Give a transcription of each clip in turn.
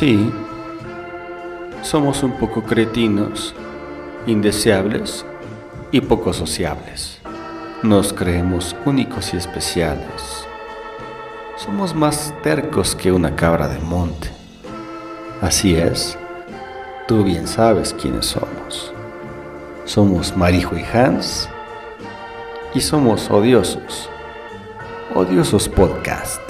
Sí, somos un poco cretinos, indeseables y poco sociables. Nos creemos únicos y especiales. Somos más tercos que una cabra de monte. Así es, tú bien sabes quiénes somos. Somos Marijo y Hans y somos odiosos. Odiosos Podcast.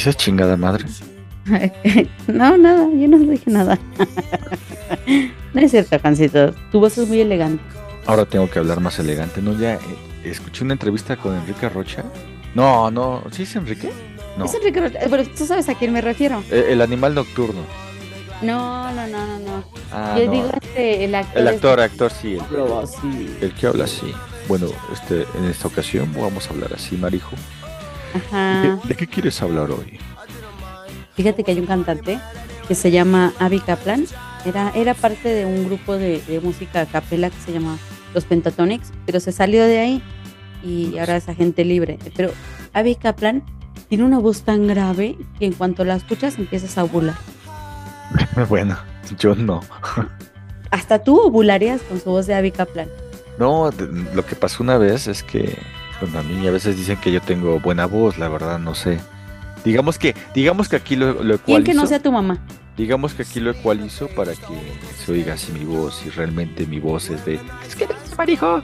Dices, chingada madre? no, nada, yo no dije nada. no es cierto, Jancito. Tu voz es muy elegante. Ahora tengo que hablar más elegante, ¿no? Ya eh, escuché una entrevista con Enrique Rocha. No, no, ¿sí es Enrique? No, Es Enrique Rocha- Pero tú sabes a quién me refiero. Eh, el animal nocturno. No, no, no, no, no. Ah, yo no. digo este, el actor. El actor, actor, sí. El, Pero sí. el que habla así. Bueno, este, en esta ocasión vamos a hablar así, Marijo. Ajá. ¿De, de qué quieres hablar hoy? Fíjate que hay un cantante que se llama Avi Kaplan. Era, era parte de un grupo de, de música a capela que se llama Los Pentatonics, pero se salió de ahí y ahora es agente libre. Pero Avi Kaplan tiene una voz tan grave que en cuanto la escuchas empiezas a ovular. bueno, yo no. Hasta tú ovularías con su voz de Avi Kaplan. No, lo que pasó una vez es que, bueno, a mí a veces dicen que yo tengo buena voz, la verdad, no sé. Digamos que, digamos que aquí lo, lo ¿Quién que no ecualizo. sea tu mamá? Digamos que aquí lo ecualizo para que se oiga así mi voz y realmente mi voz es de... Es que eres marijo.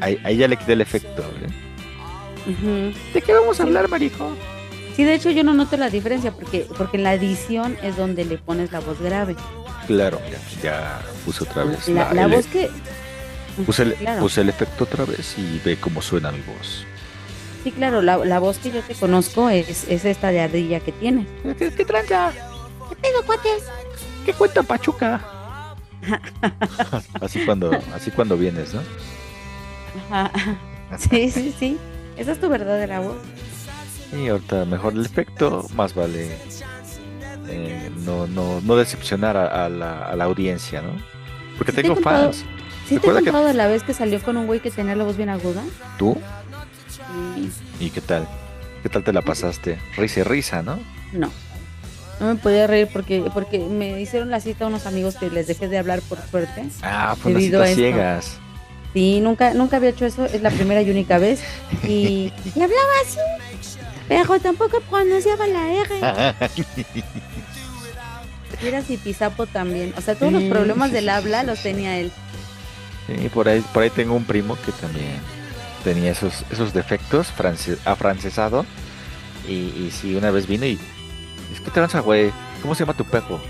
Ahí, ahí ya le quité el efecto, ¿eh? ¿De qué vamos a hablar, marijo? Sí, de hecho yo no noto la diferencia porque, porque en la edición es donde le pones la voz grave. Claro, mira, ya puse otra vez. La, la voz que... Puse el, Claro. puse el efecto otra vez y ve cómo suena mi voz. Sí, claro, la, la voz que yo te conozco es, es esta de ardilla que tienes. ¿Qué, qué tranza? ¿Qué pedo, cuates? ¿Qué cuenta Pachuca? así cuando, así cuando vienes, ¿no? Ajá. Sí, sí, sí. Esa es tu verdadera voz. Y ahorita mejor el efecto, más vale eh, no, no, no decepcionar a, a la, a la audiencia, ¿no? Porque Sí tengo fans. ¿Sí te he que- contado de la vez que salió con un güey que tenía la voz bien aguda? ¿Tú? Sí. ¿Y qué tal? ¿Qué tal te la pasaste? Risa y risa, ¿no? No. No me podía reír porque, porque me hicieron la cita a unos amigos que les dejé de hablar por suerte. Ah, fue unas Debido a citas esto. ciegas. Sí, nunca, nunca había hecho eso, es la primera y única vez. Y, y hablaba así, pero tampoco pronunciaba la R. Y era Zipizapo también. O sea, todos los problemas del habla los tenía él. Sí, por ahí, por ahí tengo un primo que también tenía esos, esos defectos, france- afrancesado. Y, y sí, una vez vino y. Es que tranza, güey. ¿Cómo se llama tu perro?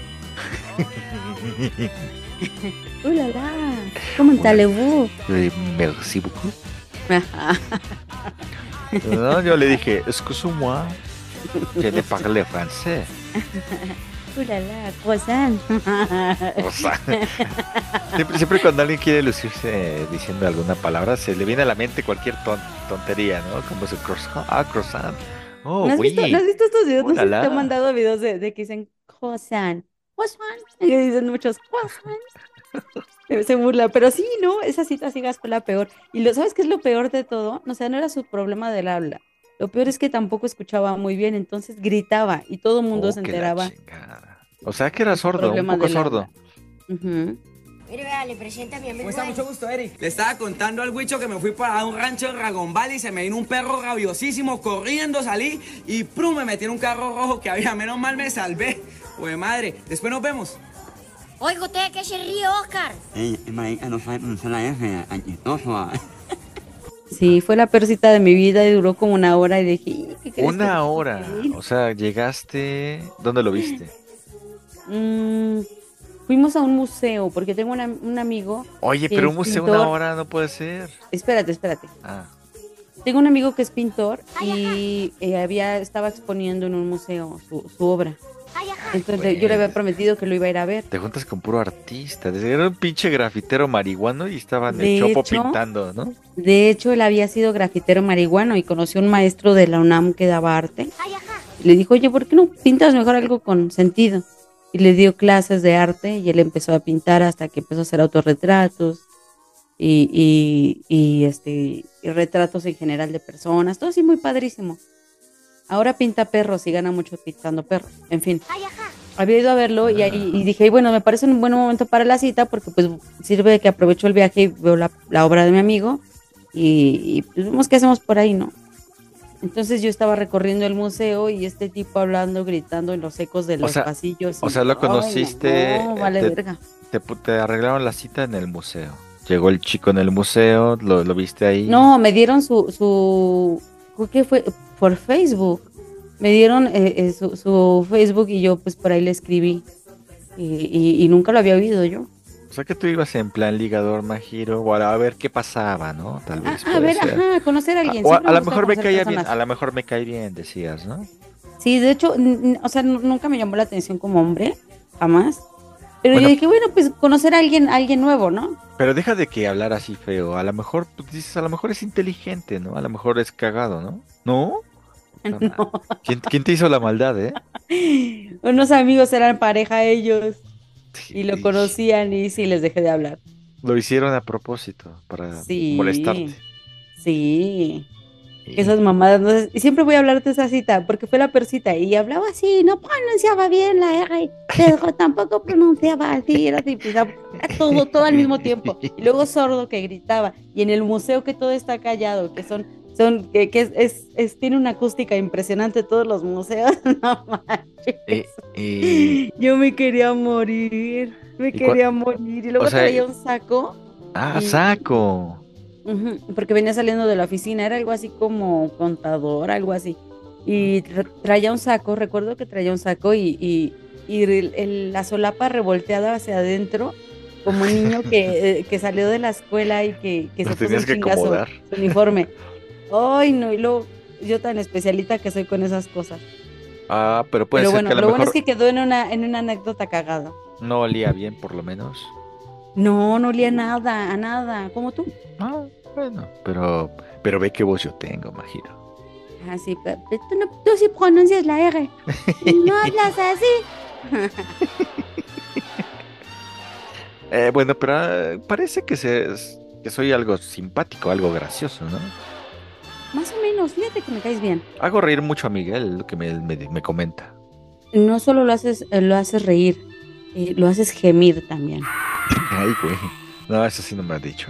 ¡Uh, la, la! ¿Cómo en Talebú? Eh, Merci beaucoup. No, yo le dije, excuse-moi, je ne parle français. ¡Uh, la, la! croissant. O sea, siempre, siempre cuando alguien quiere lucirse diciendo alguna palabra, se le viene a la mente cualquier ton- tontería, ¿no? Como su croissant. Ah, croissant. Oh, ¿No, has visto, ¿No has visto estos videos? No sé si Ulala. te han mandado videos de, de que dicen croissant. Croissant. Y dicen muchos croissant. Se- burla, pero sí, ¿no? Esa cita así fue la peor. Y lo, ¿sabes qué es lo peor de todo? O sea, no era su problema del habla. Lo peor es que tampoco escuchaba muy bien, entonces gritaba y todo el mundo Oh, se enteraba. O sea que era sordo, un poco sordo. Mire, vea, le presenta a mi amigo. Mucho gusto, Eric. Le estaba contando al Huicho que me fui para un rancho en Dragon Valley y se me vino un perro rabiosísimo corriendo, salí y ¡prum! me metí en un carro rojo que había. Menos mal me salvé. Pues madre, después nos vemos. Oiga, ¿usted qué se ríe, Oscar? Ey, Sí, fue la peor cita de mi vida y duró como una hora y dije, "¿Y ¿qué que Una hora. puedo ir?". O sea, llegaste. ¿Dónde lo viste? Mm, fuimos a un museo porque tengo una- un amigo. Oye, que pero un museo pintor. una hora no puede ser. Espérate, espérate. Ah, Tengo un amigo que es pintor y eh, había estaba exponiendo en un museo su, su obra. Entonces yo le había prometido que lo iba a ir a ver. Te juntas con puro artista. Era un pinche grafitero marihuano y estaba en De el chopo hecho, pintando, ¿no? De hecho, él había sido grafitero marihuano y conoció a un maestro de la UNAM que daba arte. Y le dijo, oye, ¿por qué no pintas mejor algo con sentido? Y le dio clases de arte y él empezó a pintar hasta que empezó a hacer autorretratos y, y, y, este, y retratos en general de personas. Todo así muy padrísimo. Ahora pinta perros y gana mucho pintando perros. En fin. Había ido a verlo y, ahí- y dije, bueno, me parece un buen momento para la cita porque pues sirve de que aprovecho el viaje y veo la, la obra de mi amigo y, y pues vemos qué hacemos por ahí, ¿no? Entonces yo estaba recorriendo el museo y este tipo hablando, gritando en los ecos de los sea- pasillos. o y sea, lo yo, "Ay, conociste, No, vale te- verga. Te, pu- te arreglaron la cita en el museo. Llegó el chico en el museo, lo, lo viste ahí. No, me dieron su, su, que fue por Facebook. Me dieron eh, eh, su, su Facebook y yo pues por ahí le escribí. Y, y- y nunca lo había oído yo. O sea que tú ibas en plan ligador, Majiro, o a, a ver qué pasaba, ¿no? Tal Ah, vez. a puede ver, ser. ajá, conocer a alguien. O a, Siempre a lo mejor me caía bien, personas. a lo mejor me cae bien, decías, ¿no? Sí, de hecho, o sea, nu- nunca me llamó la atención como hombre, jamás. Pero Bueno. yo dije, bueno, pues conocer a alguien, a alguien nuevo, ¿no? Pero deja de que hablar así feo. A lo mejor, tú dices, a lo mejor es inteligente, ¿no? A lo mejor es cagado, ¿no? ¿No? No. ¿Quién, quién te hizo la maldad, eh? Unos amigos eran pareja ellos y lo conocían y sí les dejé de hablar. Lo hicieron a propósito, para Sí. molestarte. Sí. Esas mamadas, no sé, y siempre voy a hablar de esa cita, porque fue la peor cita, y hablaba así, no pronunciaba bien la R, pero tampoco pronunciaba así, era así, todo, todo al mismo tiempo, y luego sordo que gritaba, y en el museo que todo está callado, que son, son, que, que es, es, es- tiene una acústica impresionante todos los museos, no manches. Eh, eh, Yo me quería morir, me ¿Y cua- quería morir, y luego o sea, traía un saco, ah, Y- saco. Porque venía saliendo de la oficina, era algo así como contador, algo así. Y tra- traía un saco, recuerdo que traía un saco y, y, y el- el- la solapa revolteada hacia adentro, como un niño que, eh, que salió de la escuela y que, que se puso un que chingazo, su uniforme. Ay, no, y luego yo tan especialita que soy con esas cosas. Ah, pero puede Pero ser bueno, que a lo lo bueno es que quedó en una, en una anécdota cagada. no olía bien, por lo menos. No, no olía nada, a nada, como tú. Ah, bueno, pero, pero ve qué voz yo tengo, Majiro. Ah, sí, pero, pero tú, no, tú sí pronuncias la R. No hablas así. Eh, bueno, pero ah, parece que, se, que soy algo simpático, algo gracioso, ¿no? Más o menos, fíjate que me caes bien. Hago reír mucho a Miguel, lo que me, me, me comenta. No solo lo haces, eh, lo haces reír, eh, lo haces gemir también. Ay, güey. No, eso sí no me ha dicho.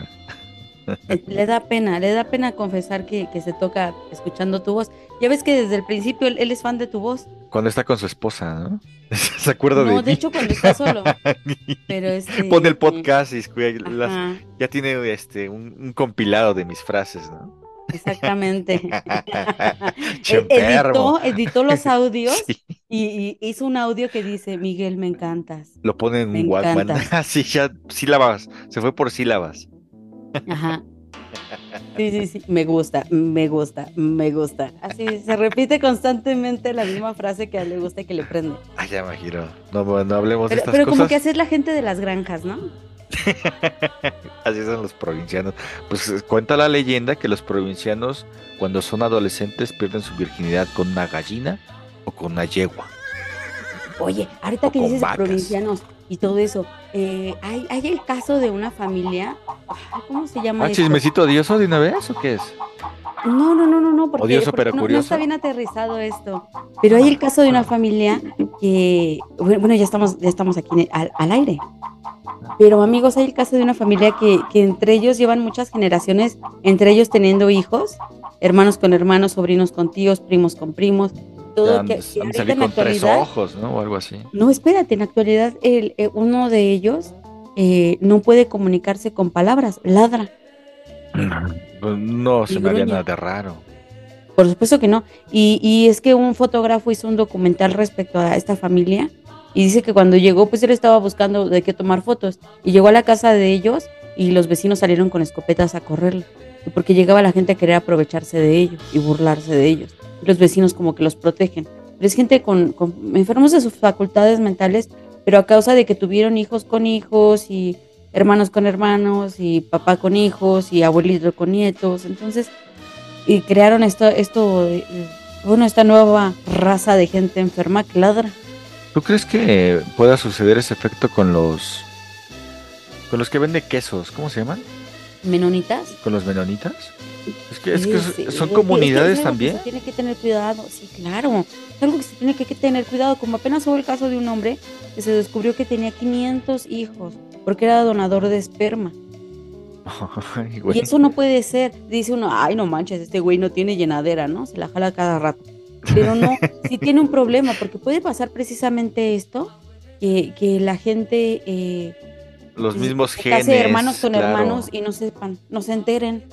Eh, Le da pena, le da pena confesar que, que se toca escuchando tu voz. Ya ves que desde el principio él, él es fan de tu voz. Cuando está con su esposa, ¿no? Se acuerda de No, de mí. hecho cuando está solo. Pero este. Pone el podcast y las- ya tiene este un, un compilado de mis frases, ¿no? Exactamente. Enfermo. editó, editó los audios Sí, y, y hizo un audio que dice, Miguel, me encantas. lo pone en Walkman. encanta. Ah, ya sílabas. Se fue por sílabas. Ajá. Sí, sí, sí, me gusta, me gusta, me gusta. Así se repite constantemente la misma frase que a él le gusta y que le prende. Ay, ya me giro. No, no hablemos de Pero, estas pero como cosas. que así es la gente de las granjas, ¿no? Así son los provincianos. Pues eh, cuenta la leyenda que los provincianos, cuando son adolescentes, pierden su virginidad con una gallina o con una yegua. Oye, ahorita O que dices vacas. provincianos y todo eso, eh, hay, hay el caso de una familia, ¿cómo se llama ¿Ah, chismecito odioso de una vez o qué es? No, no, no, no, no, porque, Odioso, porque pero no, no está bien aterrizado esto. Pero hay el caso de una familia que, bueno, ya estamos, ya estamos aquí al aire. Pero amigos, hay el caso de una familia que, que entre ellos llevan muchas generaciones, entre ellos teniendo hijos, hermanos con hermanos, sobrinos con tíos, primos con primos, todo que, que han con tres ojos, ¿no? O algo así. no, espérate, en la actualidad el, eh, uno de ellos eh, no puede comunicarse con palabras, ladra. Pues no se me haría nada de raro. Por supuesto que no. Y, y es que un fotógrafo hizo un documental respecto a esta familia y dice que cuando llegó, pues él estaba buscando de qué tomar fotos y llegó a la casa de ellos y los vecinos salieron con escopetas a correrlo, porque llegaba la gente a querer aprovecharse de ellos y burlarse de ellos. Los vecinos como que los protegen. es gente con, con enfermos de sus facultades mentales, pero a causa de que tuvieron hijos con hijos y hermanos con hermanos y papá con hijos y abuelito con nietos, entonces y crearon esto, esto, eh, bueno, esta nueva raza de gente enferma que ladra. ¿Tú crees que pueda suceder ese efecto con los con los que venden quesos? ¿Cómo se llaman? ¿Menonitas? ¿Con los menonitas? Es que, es que son es que- es comunidades que también. se tiene que tener cuidado, sí, claro. Es algo que se tiene que, tener cuidado. Como apenas hubo el caso de un hombre que se descubrió que tenía 500 hijos porque era donador de esperma. Ay. Y eso no puede ser. Dice uno, ay, no manches, este güey no tiene llenadera, ¿no? Se la jala cada rato. Pero no, sí tiene un problema porque puede pasar precisamente esto, que, que la gente... eh, Los se- mismos se genes. hermanos con claro. hermanos y no sepan, no se enteren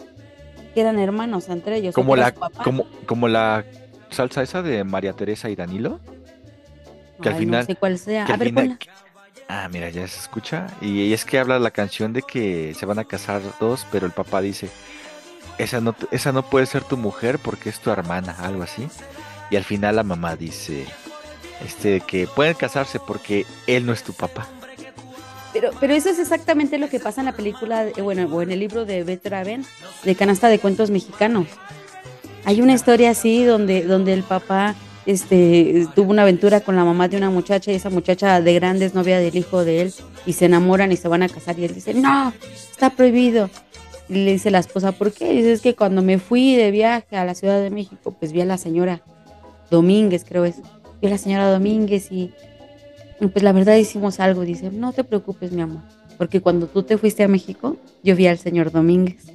que eran hermanos entre ellos. Como la, como, como la salsa esa de María Teresa y Danilo. que al final- No sé cuál sea. A ver, final-. Ah, mira, ya se escucha. Y es que habla la canción de que se van a casar dos, pero el papá dice, esa no, esa no puede ser tu mujer porque es tu hermana, algo así. Y al final la mamá dice, este, que pueden casarse porque él no es tu papá. Pero, pero eso es exactamente lo que pasa en la película, de- bueno, o en el libro de Beth Raven, de Canasta de Cuentos Mexicanos. Hay una historia así donde, donde el papá este, tuvo una aventura con la mamá de una muchacha y esa muchacha de grande es novia del hijo de él y se enamoran y se van a casar y él dice, no, está prohibido. Y le dice la esposa, ¿por qué? Dice, es que cuando me fui de viaje a la Ciudad de México, pues vi a la señora Domínguez, creo es. A la señora Domínguez y y pues la verdad hicimos algo. Dice, no te preocupes, mi amor, porque cuando tú te fuiste a México, yo vi al señor Domínguez.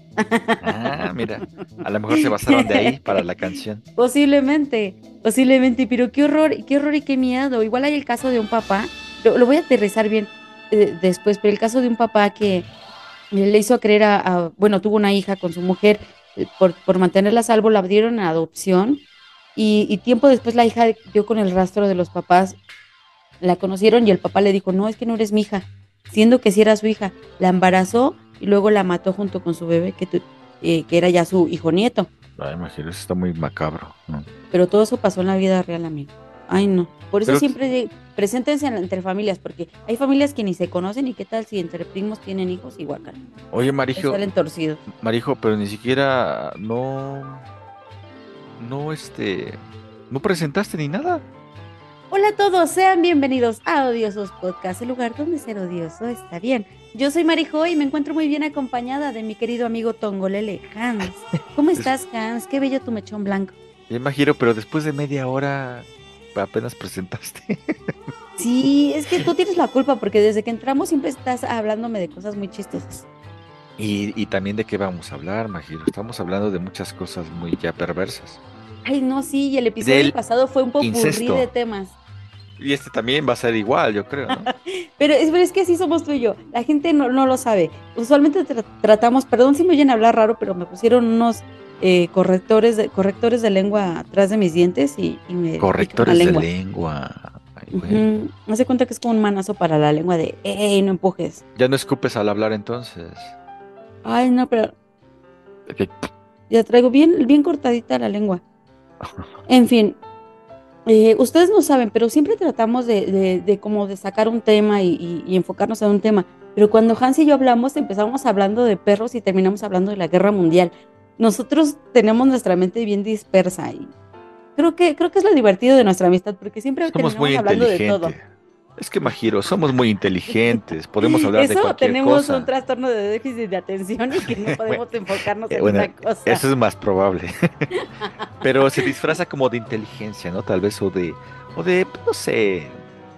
Ah, mira, a lo mejor se basaron de ahí para la canción. Posiblemente, posiblemente, pero qué horror, qué horror y qué miedo. Igual hay el caso de un papá, lo, lo voy a aterrizar bien eh, después, pero el caso de un papá que le hizo creer a, a- bueno, tuvo una hija con su mujer, eh, por, por mantenerla a salvo, la dieron a adopción y, y tiempo después la hija dio con el rastro de los papás, la conocieron y el papá le dijo, no, es que no eres mi hija, siendo que sí era su hija, la embarazó y luego la mató junto con su bebé, que, tu- eh, que era ya su hijo nieto. Ay, imagino, eso está muy macabro. ¿no? Pero todo eso pasó en la vida real, amigo. Ay, no. Por eso Pero- siempre preséntense en- entre familias, porque hay familias que ni se conocen y qué tal si entre primos tienen hijos y guacan. Oye, Marijo, Salen torcidos. Marijo, pero ni siquiera no, no, este, no presentaste ni nada. Hola a todos, sean bienvenidos a Odiosos Podcast, el lugar donde ser odioso está bien. Yo soy Marijo y me encuentro muy bien acompañada de mi querido amigo Tongolele, Hans. ¿Cómo estás, Hans? Qué bello tu mechón blanco. Ya imagino, pero después de media hora apenas presentaste. Sí, es que tú tienes la culpa porque desde que entramos siempre estás hablándome de cosas muy chistosas. Y, y también de qué vamos a hablar, Majiro. Estamos hablando de muchas cosas muy ya perversas. Ay, no, sí, y el episodio Del pasado fue un incesto. de temas. Y este también va a ser igual, yo creo, ¿no? Pero es, pero es que así somos tú y yo. La gente no, no lo sabe. Usualmente tra- tratamos, perdón si me oyen hablar raro, pero me pusieron unos eh, correctores, de, correctores de lengua atrás de mis dientes y, y me. Correctores la de lengua. Ay, güey. Hace cuenta que es como un manazo para la lengua de, ¡ey, no empujes! Ya no escupes al hablar entonces. Ay, no, pero ya traigo bien, bien cortadita la lengua. En fin, eh, ustedes no saben, pero siempre tratamos de, de, de como de sacar un tema y, y- y enfocarnos en un tema. Pero cuando Hans y yo hablamos, empezamos hablando de perros y terminamos hablando de la guerra mundial. Nosotros tenemos nuestra mente bien dispersa y creo que, creo que es lo divertido de nuestra amistad, porque siempre Somos terminamos muy hablando de todo. Es que, Majiro, somos muy inteligentes. Podemos hablar de Eso cualquier tenemos cosa. un trastorno de déficit de atención y que no podemos enfocarnos eh, en bueno, una cosa. Eso es más probable. Pero se disfraza como de inteligencia, ¿no? Tal vez o de, o de, no sé,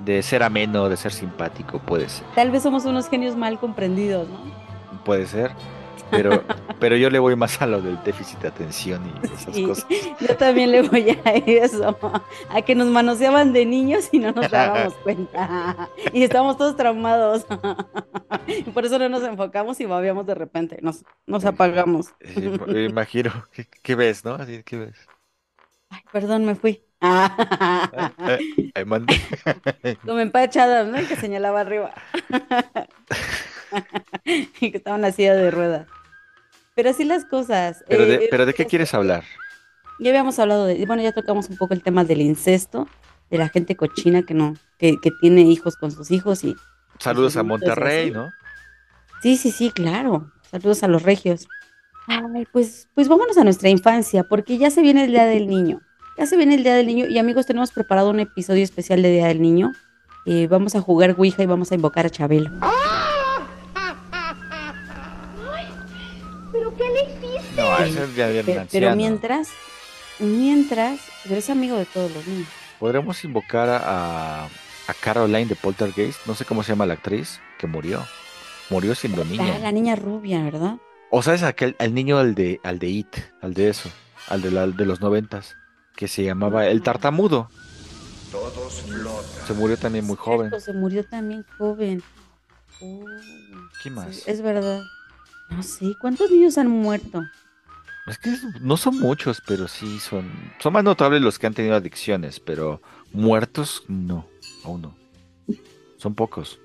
de ser ameno, de ser simpático, puede ser, Tal vez somos unos genios mal comprendidos, ¿no? puede ser. Pero, pero yo le voy más a lo del déficit de atención y esas Sí, cosas. yo también le voy a eso, a que nos manoseaban de niños y no nos dábamos cuenta. Y estábamos todos traumados. Y por eso no nos enfocamos y babeamos de repente, nos, nos apagamos. Sí, me imagino. ¿Qué, qué ves, no? Así, ¿Qué ves? Ay, perdón, me fui. Eh, ahí manda. Como empachada, ¿no? Que señalaba arriba. Y que estaba en la silla de ruedas. Pero así las cosas. Pero de, Eh, pero ¿de qué quieres hablar? ya habíamos hablado de, bueno, ya tocamos un poco el tema del incesto, de la gente cochina que no, que, que tiene hijos con sus hijos y Saludos a Monterrey. ¿no? sí, sí, sí, claro. Saludos a los regios. Ay, pues, pues vámonos a nuestra infancia, porque ya se viene el Día del Niño. Ya se viene el Día del Niño y amigos, tenemos preparado un episodio especial de Día del Niño. Eh, vamos a jugar Ouija y vamos a invocar a Chabelo. ¿Pero qué le hiciste? No, ese es ya bien Pe- Pero, anciano. mientras, mientras, pero es amigo de todos los niños. Podremos invocar a, a Caroline de Poltergeist, no sé cómo se llama la actriz, que murió. Murió siendo niña. la niña rubia, ¿verdad? O sabes aquel, al niño al de, al de It, al de eso, al de, la- de los noventas, que se llamaba el tartamudo. Se murió también muy joven. Cierto, se murió también joven. Oh, ¿Quién más? sí, es verdad. No sé, ¿cuántos niños han muerto? Es que no son muchos, pero sí son. Son más notables los que han tenido adicciones, pero muertos no, aún no. Son pocos.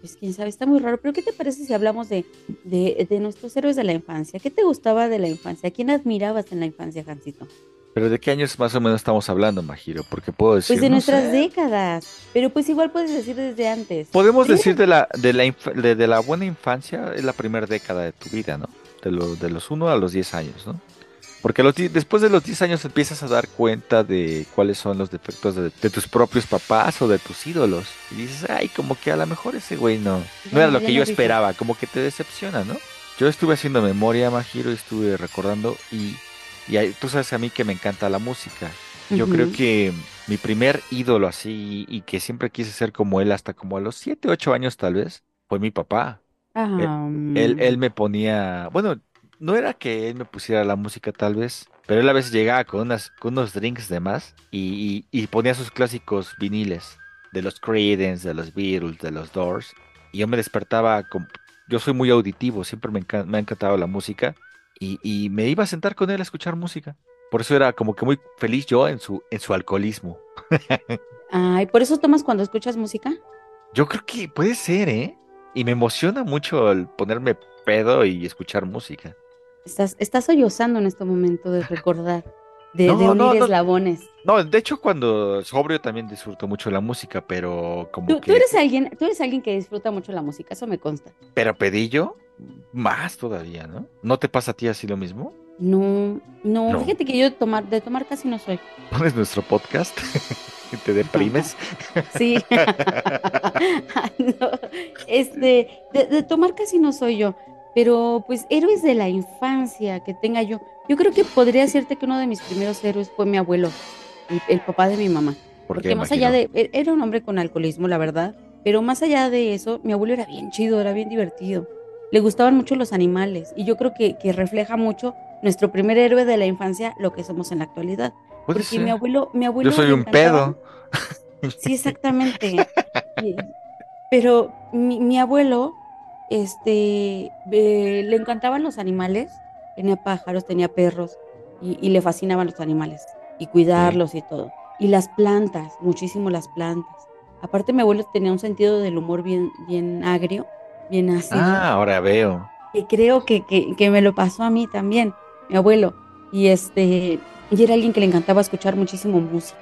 Pues quién sabe, está muy raro. Pero ¿qué te parece si hablamos de, de, de nuestros héroes de la infancia? ¿Qué te gustaba de la infancia? ¿A quién admirabas en la infancia, Jancito? Pero ¿de qué años más o menos estamos hablando, Majiro? Porque puedo decir. Pues de no nuestras sé. décadas. Pero pues igual puedes decir desde antes. Podemos Sí. decir de la, de la, de, de la buena infancia, es la primera década de tu vida, ¿no? De, lo- de los 1 a los 10 años, ¿no? Porque los después de los 10 años empiezas a dar cuenta de cuáles son los defectos de, de tus propios papás o de tus ídolos. Y dices, ay, como que a lo mejor ese güey no, no era lo que yo esperaba, como que te decepciona, ¿no? Yo estuve haciendo memoria, Majiro, y estuve recordando y, y tú sabes a mí que me encanta la música. Yo creo que mi primer ídolo así y que siempre quise ser como él hasta como a los 7, 8 años tal vez, fue mi papá. Ah, Él, él me ponía, bueno, no era que él me pusiera la música tal vez, pero él a veces llegaba con, unas, con unos drinks de más y, y- y ponía sus clásicos viniles de los Creedence, de los Beatles, de los Doors. Y yo me despertaba, con, yo soy muy auditivo, siempre me, encan- me ha encantado la música y, y me iba a sentar con él a escuchar música. Por eso era como que muy feliz yo en su, en su alcoholismo. Ay, ¿por eso tomas cuando escuchas música? Yo creo que puede ser, ¿eh? Y me emociona mucho el ponerme pedo y escuchar música. Estás, estás sollozando en este momento de recordar, de, No, de unir no, no. eslabones. No, de hecho cuando sobrio también disfruto mucho la música, pero como Tú, que... tú eres alguien, tú eres alguien que disfruta mucho la música, eso me consta. Pero pedillo, más todavía, ¿no? ¿No te pasa a ti así lo mismo? No, no, No. fíjate que yo de tomar, de tomar casi no soy. ¿Pones nuestro podcast? ¿Te deprimes? Sí. No. Este, de, de tomar casi no soy yo, pero pues héroes de la infancia que tenga yo. Yo creo que podría decirte que uno de mis primeros héroes fue mi abuelo, el, el papá de mi mamá. ¿Por Porque más allá de, e- era un hombre con alcoholismo, la verdad, pero más allá de eso, mi abuelo era bien chido, era bien divertido. Le gustaban mucho los animales y yo creo que, que refleja mucho nuestro primer héroe de la infancia, lo que somos en la actualidad. Puede Porque mi abuelo, mi abuelo Yo soy un pedo. Sí, exactamente. Y- Pero mi, mi abuelo, este, eh, le encantaban los animales, tenía pájaros, tenía perros y, y le fascinaban los animales y cuidarlos y todo. Y las plantas, muchísimo las plantas. Aparte mi abuelo tenía un sentido del humor bien, bien agrio, bien ácido Ah, ahora veo. que creo que, que, que me lo pasó a mí también, mi abuelo. Y este, y era alguien que le encantaba escuchar muchísimo música.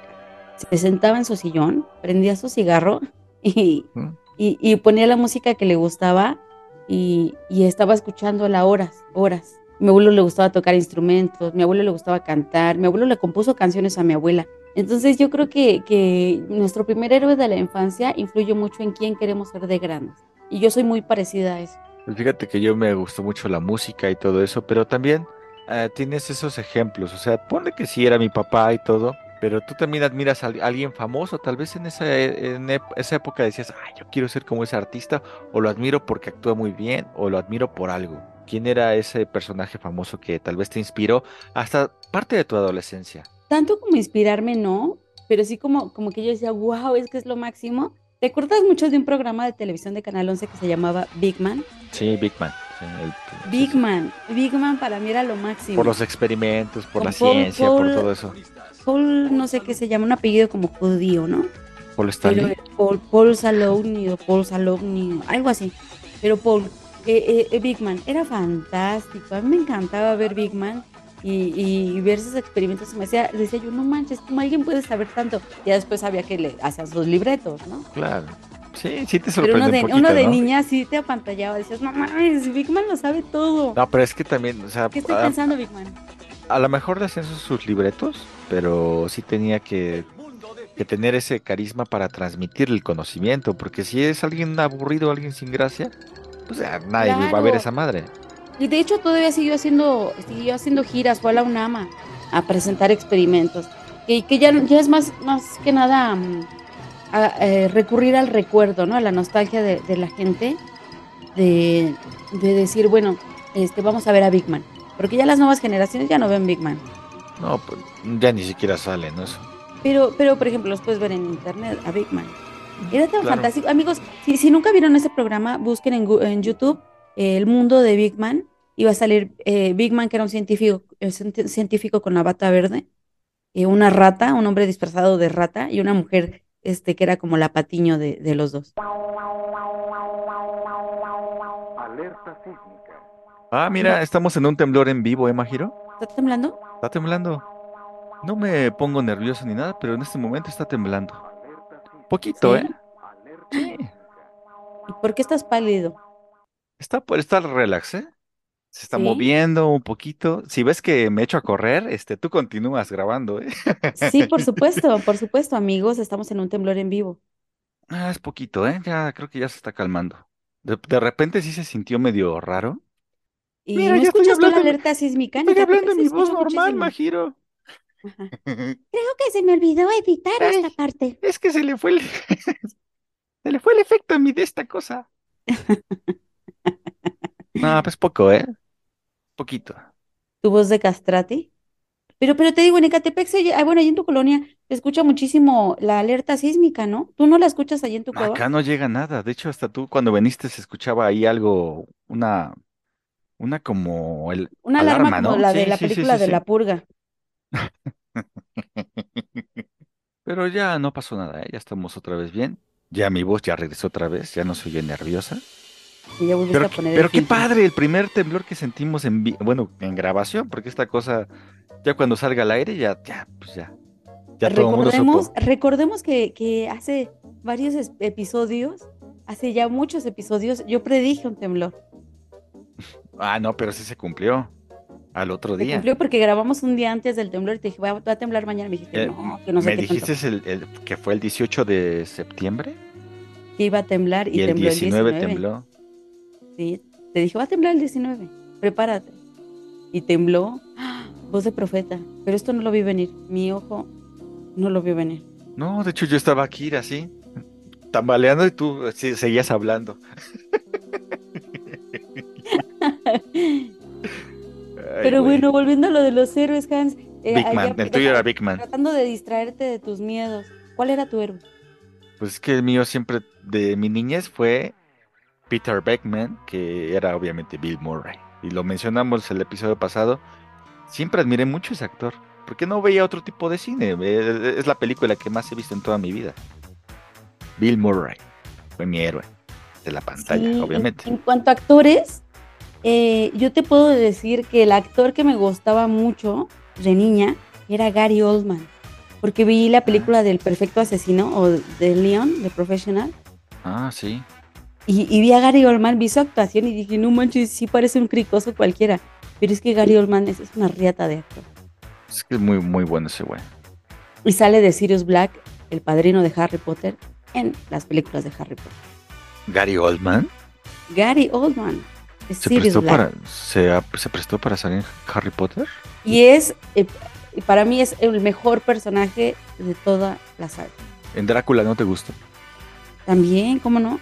Se sentaba en su sillón, prendía su cigarro y, Mm. y, y ponía la música que le gustaba y, y estaba escuchándola horas, horas. Mi abuelo le gustaba tocar instrumentos, mi abuelo le gustaba cantar, mi abuelo le compuso canciones a mi abuela. Entonces yo creo que, que nuestro primer héroe de la infancia influye mucho en quién queremos ser de grandes. Y yo soy muy parecida a eso. Fíjate que yo me gustó mucho la música y todo eso, pero también eh, tienes esos ejemplos. O sea, ponle que sí era mi papá y todo, pero tú también admiras a al- alguien famoso. Tal vez en esa, en esa época decías, ay, yo quiero ser como ese artista, o lo admiro porque actúa muy bien, o lo admiro por algo. ¿Quién era ese personaje famoso que tal vez te inspiró hasta parte de tu adolescencia? tanto como inspirarme, no, pero sí como, como que yo decía, wow, es que es lo máximo. ¿Te acuerdas mucho de un programa de televisión de Canal 11 que se llamaba Big Man? Sí, Big Man. Sí, el- Big sí. Man, Big Man para mí era lo máximo. Por los experimentos, por Con la Paul- ciencia, Paul- por todo eso. Paul, no sé qué se llama, un apellido como judío, ¿no? Paul Stanley. Paul, Paul Saloni o Paul Saloni, algo así. Pero Paul, eh, eh, eh, Big Man, era fantástico. A mí me encantaba ver Big Man y, y ver esos experimentos, me decía, decía yo, no manches, ¿cómo alguien puede saber tanto? Ya después sabía que le hacían sus libretos, ¿no? Claro. Sí, sí te Pero sorprende uno de, un poquito, uno de ¿no? niña sí te apantallaba, decías, no mames, Big Man lo sabe todo. No, pero es que también, o sea, ¿Qué estoy a, pensando, Big Man? a lo mejor le hacían sus, libretos, pero sí tenía que, que tener ese carisma para transmitir el conocimiento, porque si es alguien aburrido, alguien sin gracia, pues ya nadie va a ver Claro. esa madre. Y de hecho todavía siguió haciendo, siguió haciendo giras, fue a la UNAMA a presentar experimentos. Y que ya, ya es más, más que nada mm, a- eh, recurrir al recuerdo, ¿no? A la nostalgia de, de la gente, de, de decir, bueno, este, vamos a ver a Big Man. Porque ya las nuevas generaciones ya no ven Big Man. No, pues ya ni siquiera sale, ¿no? Eso. Pero, pero por ejemplo, los puedes ver en internet a Big Man. Era tan Claro. fantástico. Amigos, si, si nunca vieron ese programa, busquen en, en YouTube eh, El mundo de Big Man. Va a salir eh, Big Man, que era un científico, eh, cien- científico con la bata verde, una rata, un hombre disfrazado de rata, y una mujer este, que era como la patiño de, de los dos. Ah, mira, estamos en un temblor en vivo, ¿eh, Majiro? ¿Está temblando? Está temblando. No me pongo nervioso ni nada, pero en este momento está temblando. Poquito, ¿Sí? ¿eh? Sí. ¿Y por qué estás pálido? Está por estar relax, ¿eh? Se está ¿Sí? moviendo un poquito. Si ves que me echo a correr, este, tú continúas grabando, ¿eh? Sí, por supuesto, por supuesto, amigos, estamos en un temblor en vivo. Ah, es poquito, ¿eh? Ya creo que ya se está calmando. De, de repente sí se sintió medio raro. ¿Y Mira, no ya estoy escuchas tú la alerta sísmica? Estoy Neta, ¿por hablando en mi voz normal, muchísimo? Majiro. Ajá. Creo que se me olvidó editar Ay. esta parte. Es que se le fue el, se le fue el efecto a mí de esta cosa. No, pues poco, ¿eh? Poquito. Tu voz de castrati. Pero, pero te digo, en Ecatepec, se ah, bueno, ahí en tu colonia se escucha muchísimo la alerta sísmica, ¿no? ¿Tú no la escuchas allí en tu cueva? Acá no llega nada. De hecho, hasta tú cuando viniste se escuchaba ahí algo, una, una como el Una alarma alarma, como ¿no? la Sí, de la sí, sí, película sí, de sí. La Purga. Pero ya no pasó nada, ¿eh? Ya estamos otra vez bien. Ya mi voz ya regresó otra vez, ya no se oye nerviosa. Y ya volviste Pero, a poner el pero qué filtro. padre, el primer temblor que sentimos en, bueno, en grabación, porque esta cosa, ya cuando salga al aire, ya, ya, pues ya, ya todo mundo Recordemos, supo. recordemos que, que hace varios episodios, hace ya muchos episodios, yo predije un temblor. Ah, no, pero sí se cumplió al otro Se día. cumplió porque grabamos un día antes del temblor y te dije, va, a temblar mañana. Me dijiste, Eh, no, que no sé Me qué dijiste el, el- que fue el 18 de septiembre Que iba a temblar y, y el tembló 19 el 19. tembló. Sí, te dije, va a temblar el 19, prepárate. Y tembló, ¡ah! voz de profeta. Pero esto no lo vi venir, mi ojo no lo vio venir. No, de hecho yo estaba aquí así, tambaleando y tú sí, seguías hablando. Pero bueno, volviendo a lo de los héroes, Hans. eh, Big Man, el tuyo era Big Man. Tratando de distraerte de tus miedos. ¿Cuál era tu héroe? Pues es que el mío siempre, de mi niñez, fue Peter Beckman, que era obviamente Bill Murray. Y lo mencionamos el episodio pasado. Siempre admiré mucho a ese actor, porque no veía otro tipo de cine. Eh, Es la película que más he visto en toda mi vida. Bill Murray fue mi héroe de la pantalla, Sí, obviamente. En, cuanto a actores, eh, yo te puedo decir que el actor que me gustaba mucho de niña era Gary Oldman. Porque vi la película del perfecto asesino o de Leon, de Professional. Ah, sí. Y, y vi a Gary Oldman, vi su actuación y dije, no manches, sí parece un cricoso cualquiera. Pero es que Gary Oldman es, es una riata de actor. Es que es muy, muy bueno ese güey. Y sale de Sirius Black, el padrino de Harry Potter, en las películas de Harry Potter. Gary Oldman Gary Oldman se Sirius prestó Black. para, se, se prestó para salir en Harry Potter. Y es, eh, para mí es el mejor personaje de toda la saga. En Drácula no te gustó. También, ¿cómo no?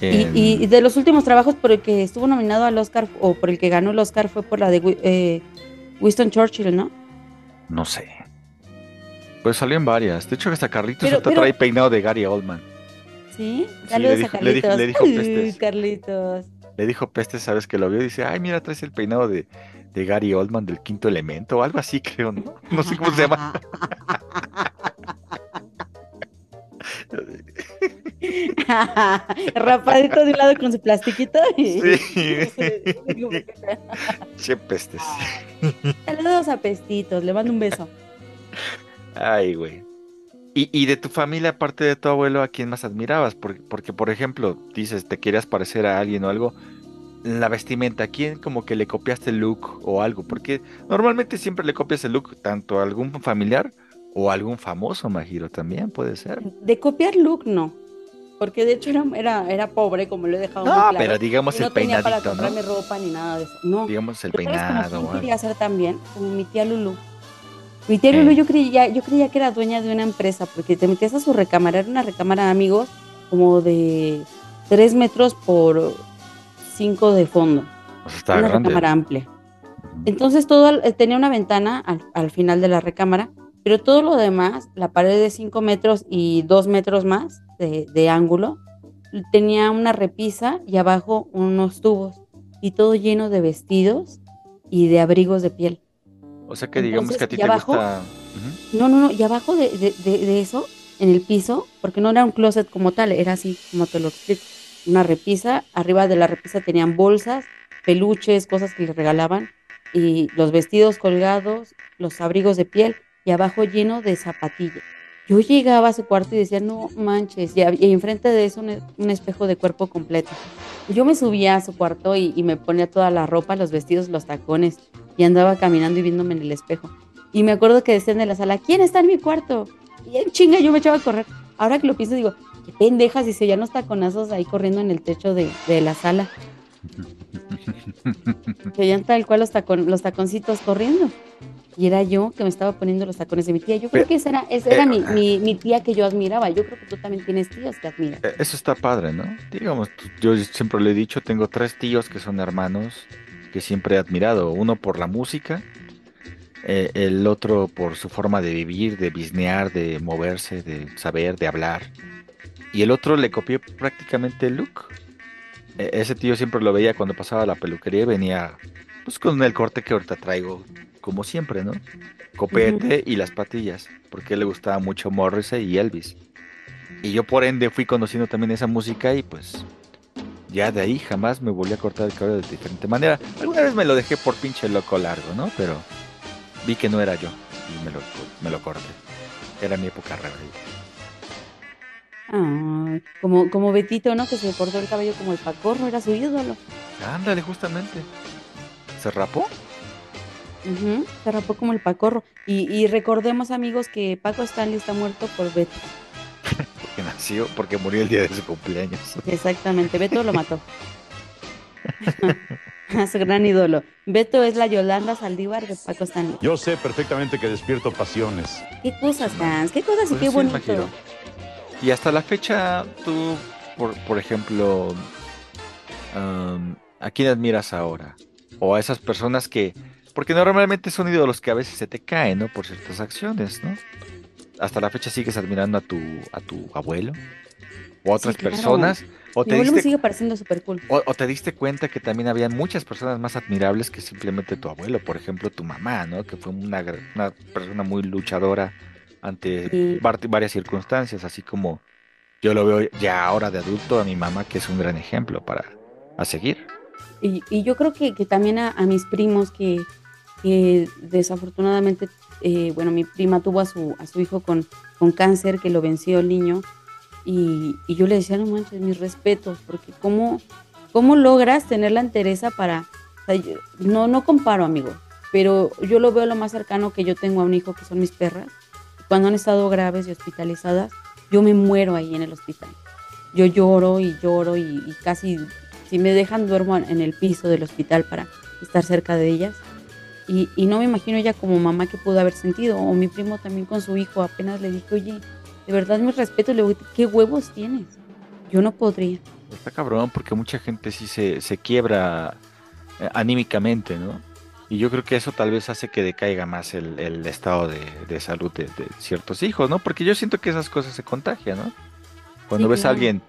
Y, En- y- y de los últimos trabajos por el que estuvo nominado al Oscar o por el que ganó el Oscar fue por la de eh, Winston Churchill, ¿no? No sé. Pues salió en varias. De hecho, hasta Carlitos Pero- ahorita pero- trae peinado de Gary Oldman. Sí, saludos le a dijo- le dijo- Carlitos. le dijo Uy, pestes. Carlitos. Le dijo Peste, sabes que lo vio y dice, ay, mira, traes el peinado de, de Gary Oldman del quinto elemento o algo así, creo, ¿no? No sé cómo se llama. Rapadito de un lado con su plastiquito. y- Sí. Che pestes. Saludos a Pestitos, le mando un beso. Ay, güey. Y, y de tu familia, aparte de tu abuelo, ¿a quién más admirabas? Porque, porque, por ejemplo, dices, te querías parecer a alguien o algo. La vestimenta, ¿a quién como que le copiaste el look o algo? Porque normalmente siempre le copias el look tanto a algún familiar o a algún famoso, Majiro, también puede ser. De copiar look, no. Porque de hecho era, era, era pobre, como lo he dejado No, claro. pero digamos Y no el tenía para comprarme ¿no? ropa ni nada de eso. No. Digamos el Pero ¿sabes como peinado quién o algo. quería hacer también? Como mi tía Lulu. Mi tía Eh. Lulu yo creía, yo creía que era dueña de una empresa, porque te metías a su recámara, era una recámara de amigos como de 3 metros por 5 de fondo. O sea, está una grande. recámara amplia. Entonces todo tenía una ventana al, al final de la recámara, pero todo lo demás, la pared de 5 metros y 2 metros más de, de ángulo, tenía una repisa y abajo unos tubos y todo lleno de vestidos y de abrigos de piel. O sea que digamos que a ti Entonces, ¿y te abajo? gusta. No, no, no, y abajo de, de- de- de eso, en el piso, porque no era un closet como tal, era así, como te lo explico, una repisa, arriba de la repisa tenían bolsas, peluches, cosas que le regalaban, y los vestidos colgados, los abrigos de piel, y abajo lleno de zapatillas. Yo llegaba a su cuarto y decía, no manches, y, enfrente de eso un, un espejo de cuerpo completo. Yo me subía a su cuarto y, y me ponía toda la ropa, los vestidos, los tacones, y andaba caminando y viéndome en el espejo. Y me acuerdo que decían de la sala, ¿quién está en mi cuarto? Y en chinga yo me echaba a correr. Ahora que lo pienso digo, qué pendejas, y se ya los taconazos ahí corriendo en el techo de, de la sala. Se veían tal cual los, tacon, los taconcitos corriendo. Y era yo que me estaba poniendo los tacones de mi tía. Yo creo que esa era, esa era eh, mi, mi, mi tía que yo admiraba. Yo creo que tú también tienes tíos que admiras. Eh, Eso está padre, ¿no? Digamos, yo siempre le he dicho, tengo tres tíos que son hermanos que siempre he admirado. Uno por la música, eh, el otro por su forma de vivir, de bisnear, de moverse, de saber, de hablar. Y el otro le copié prácticamente el look. E- ese tío siempre lo veía cuando pasaba a la peluquería y venía pues con el corte que ahorita traigo, como siempre, ¿no? Copete y las patillas, porque le gustaba mucho Morrissey y Elvis. Y yo por ende fui conociendo también esa música y pues ya de ahí jamás me volví a cortar el cabello de diferente manera. Alguna vez me lo dejé por pinche loco largo, ¿no? Pero vi que no era yo y me lo, me lo corté. Era mi época rebelde. Ay, como, como Betito, ¿no? Que se cortó el cabello como el pacorro, era su ídolo. Ándale, justamente. ¿Se rapó? Ujú, se rapó como el pacorro. Y, y recordemos, amigos, que Paco Stanley está muerto por Beto. Porque nació, porque murió el día de su cumpleaños. Exactamente, Beto lo mató. A su gran ídolo. Beto es la Yolanda Saldívar de Paco Stanley. Yo sé perfectamente que despierto pasiones. Qué cosas, Hans, qué cosas y Pues qué sí, bonito. imagino. Y hasta la fecha, tú, por, por ejemplo, am, ¿a quién admiras ahora? O a esas personas que, porque normalmente son ídolos que a veces se te caen, ¿no? Por ciertas acciones, ¿no? Hasta la fecha sigues admirando a tu, a tu abuelo o a otras claro. personas. O Mi te, me diste, sigue pareciendo súper cool. o, o te diste cuenta que también habían muchas personas más admirables que simplemente tu abuelo. Por ejemplo, tu mamá, ¿no? Que fue una, una persona muy luchadora ante Sí. varias circunstancias, así como yo lo veo ya ahora de adulto a mi mamá, que es un gran ejemplo para a seguir. Y, yo creo que, también a, mis primos que, desafortunadamente, eh, bueno, mi prima tuvo a su, hijo con, cáncer, que lo venció el niño, y, yo le decía, no manches, mis respetos, porque cómo, cómo logras tener la entereza para, yo- no, no comparo, amigo, pero yo lo veo lo más cercano que yo tengo a un hijo, que son mis perras, cuando han estado graves y hospitalizadas, yo me muero ahí en el hospital. Yo lloro y lloro y casi, si me dejan, duermo en el piso del hospital para estar cerca de ellas. Y, y no me imagino ella como mamá que pudo haber sentido. O mi primo también con su hijo, apenas le dije, oye, de verdad mi respeto, le digo, ¿qué huevos tienes? Yo no podría. Está cabrón porque mucha gente sí se, se quiebra eh, anímicamente, ¿no? Y yo creo que eso tal vez hace que decaiga más el, el estado de, de salud de, de ciertos hijos, ¿no? Porque yo siento que esas cosas se contagian, ¿no? Cuando Sí, ves a claro. alguien,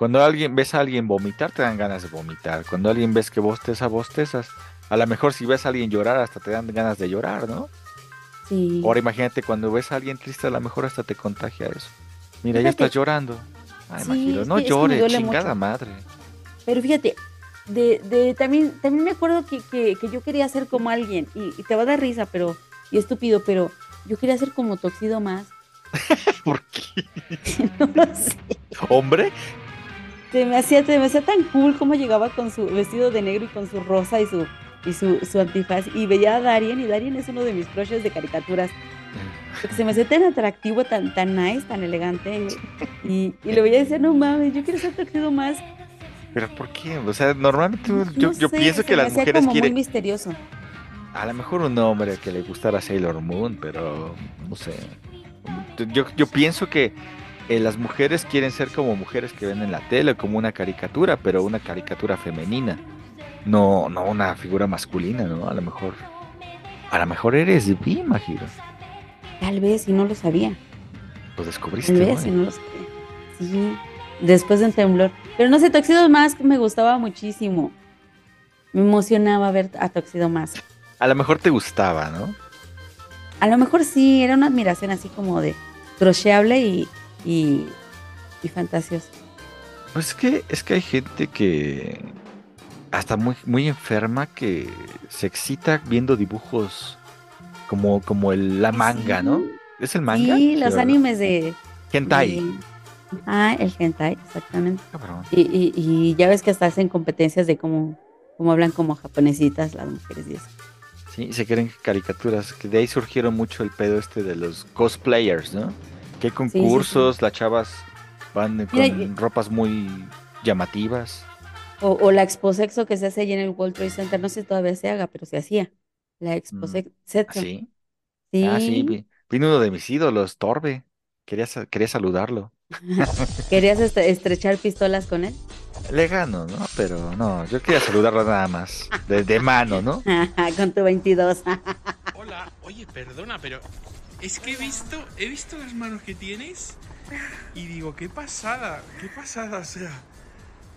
cuando alguien ves a alguien vomitar, te dan ganas de vomitar. Cuando alguien ves que bosteza, bostezas. A lo mejor si ves a alguien llorar, hasta te dan ganas de llorar, ¿no? Sí. Ahora imagínate cuando ves a alguien triste, a lo mejor hasta te contagia eso. Mira, ya Fíjate. estás llorando. Ay, Sí, Majiro, es no llores, chingada mucho. madre. Pero fíjate, de, de, también, también me acuerdo que, que, que yo quería ser como alguien, y, y te va a dar risa, pero, y estúpido, pero yo quería ser como Toxido más. ¿Por qué? no lo sé. ¿Hombre? Se me hacía, se me hacía tan cool como llegaba con su vestido de negro y con su rosa y su, y su, su antifaz. Y veía a Darien, y Darien es uno de mis crushes de caricaturas. Porque se me hacía tan atractivo, tan, tan nice, tan elegante. Y, y le veía y decía, no mames, yo quiero ser Toxido más. ¿Pero por qué? O sea, normalmente yo, No yo sé, pienso que las mujeres como quieren... muy misterioso. A lo mejor un hombre que le gustara Sailor Moon, pero no sé. Yo, yo pienso que eh, las mujeres quieren ser como mujeres que ven en la tele, como una caricatura, pero una caricatura femenina. No, no una figura masculina, ¿no? A lo mejor. A lo mejor eres bi, Majiro. Tal vez, y no lo sabía. Lo descubriste. Tal ¿no? vez, y no lo sabía. Sí, después de un temblor. Pero no sé, Toxido Mask me gustaba muchísimo. Me emocionaba ver a Toxido Mask. A lo mejor te gustaba, ¿no? A lo mejor sí, era una admiración así como de crocheable y, y, y fantasiosa. Pues es que, es que hay gente que hasta muy, muy enferma que se excita viendo dibujos como, como el, la manga, ¿no? ¿Es el manga? Sí, los animes de... Hentai. de- Ah, el hentai, exactamente. Cabrón. Y, y, y ya ves que hasta hacen competencias de cómo, cómo hablan como japonesitas las mujeres y eso. Sí, se creen caricaturas, que de ahí surgieron mucho el pedo este de los cosplayers, ¿no? Que hay concursos, las chavas van con Mira, ropas muy llamativas. O, o la exposexo que se hace allí en el World Trade Center, no sé si todavía se haga, pero se hacía. La exposexo. ¿Ah, sí? Sí. Ah, sí, vi- vino uno de mis ídolos, Torbe. Quería, quería saludarlo. ¿Querías estrechar pistolas con él? Le gano, ¿no? Pero no, yo quería saludarlo nada más. De, de mano, ¿no? con tu 22. Hola, oye, perdona, pero es que he visto, he visto las manos que tienes y digo, qué pasada, qué pasada, o sea.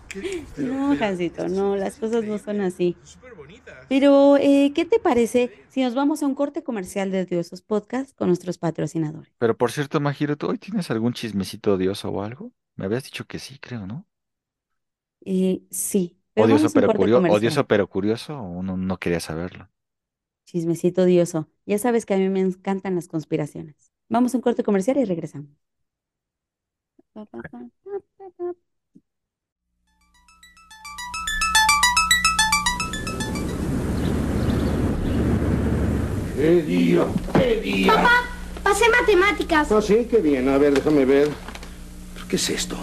qué- pero- No, Jancito, no, las cosas no son así. súper bonitas. Pero, eh, ¿qué te parece si nos vamos a un corte comercial de Diosos Podcast con nuestros patrocinadores? Pero por cierto, Majiro, ¿tú hoy tienes algún chismecito odioso o algo? Me habías dicho que sí, creo, ¿no? Eh, sí, pero Odioso pero curioso, comercial. odioso pero curioso, o no, no quería saberlo. Chismecito odioso. Ya sabes que a mí me encantan las conspiraciones. Vamos a un corte comercial y regresamos. ¿Qué día? ¿Qué día? Papá, pasé matemáticas. Ah, sí, qué bien. A ver, déjame ver. ¿Qué es esto?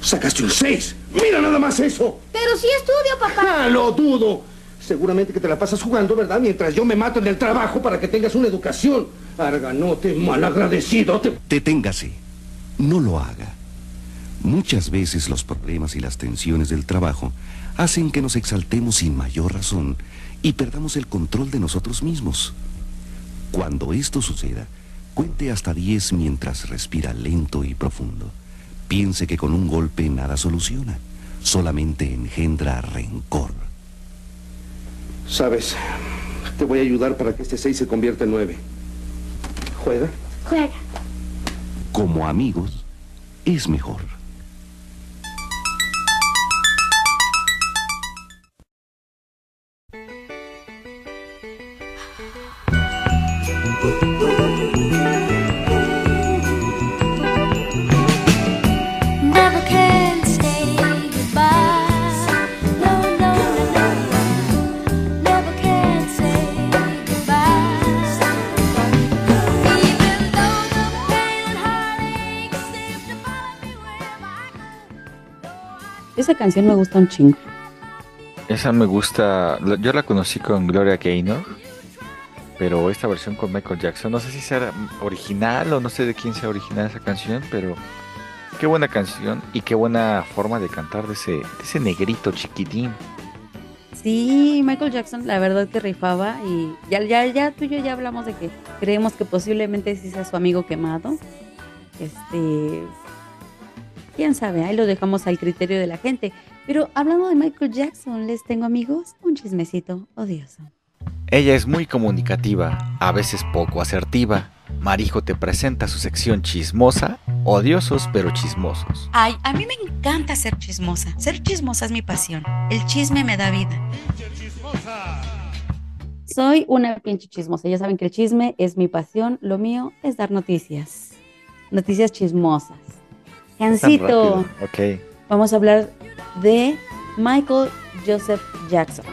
Sacaste un 6. Mira nada más eso. Pero sí estudio, papá. Ah, lo dudo. Seguramente que te la pasas jugando, ¿verdad? Mientras yo me mato en el trabajo para que tengas una educación. Arganote, malagradecido. Te... Deténgase. No lo haga. Muchas veces los problemas y las tensiones del trabajo hacen que nos exaltemos sin mayor razón y perdamos el control de nosotros mismos. Cuando esto suceda, cuente hasta 10 mientras respira lento y profundo. Piense que con un golpe nada soluciona, solamente engendra rencor. Sabes, te voy a ayudar para que este 6 se convierta en 9. ¿Juega? Juega. Como amigos, es mejor. Canción me gusta un chingo. Esa me gusta, yo la conocí con Gloria Gaynor, pero esta versión con Michael Jackson, no sé si sea original o no sé de quién sea original esa canción, pero qué buena canción y qué buena forma de cantar de ese, de ese negrito chiquitín. Sí, Michael Jackson, la verdad que rifaba y ya, ya, ya tú y yo ya hablamos de que creemos que posiblemente sí sea su amigo quemado. Este, quién sabe, ahí lo dejamos al criterio de la gente. Pero hablando de Michael Jackson, les tengo amigos un chismecito odioso. Ella es muy comunicativa, a veces poco asertiva. Marijo te presenta su sección chismosa, odiosos pero chismosos. Ay, a mí me encanta ser chismosa. Ser chismosa es mi pasión. El chisme me da vida. Soy una pinche chismosa. Ya saben que el chisme es mi pasión. Lo mío es dar noticias. Noticias chismosas. Jancito, rápido. Ok. vamos a hablar de Michael Joseph Jackson.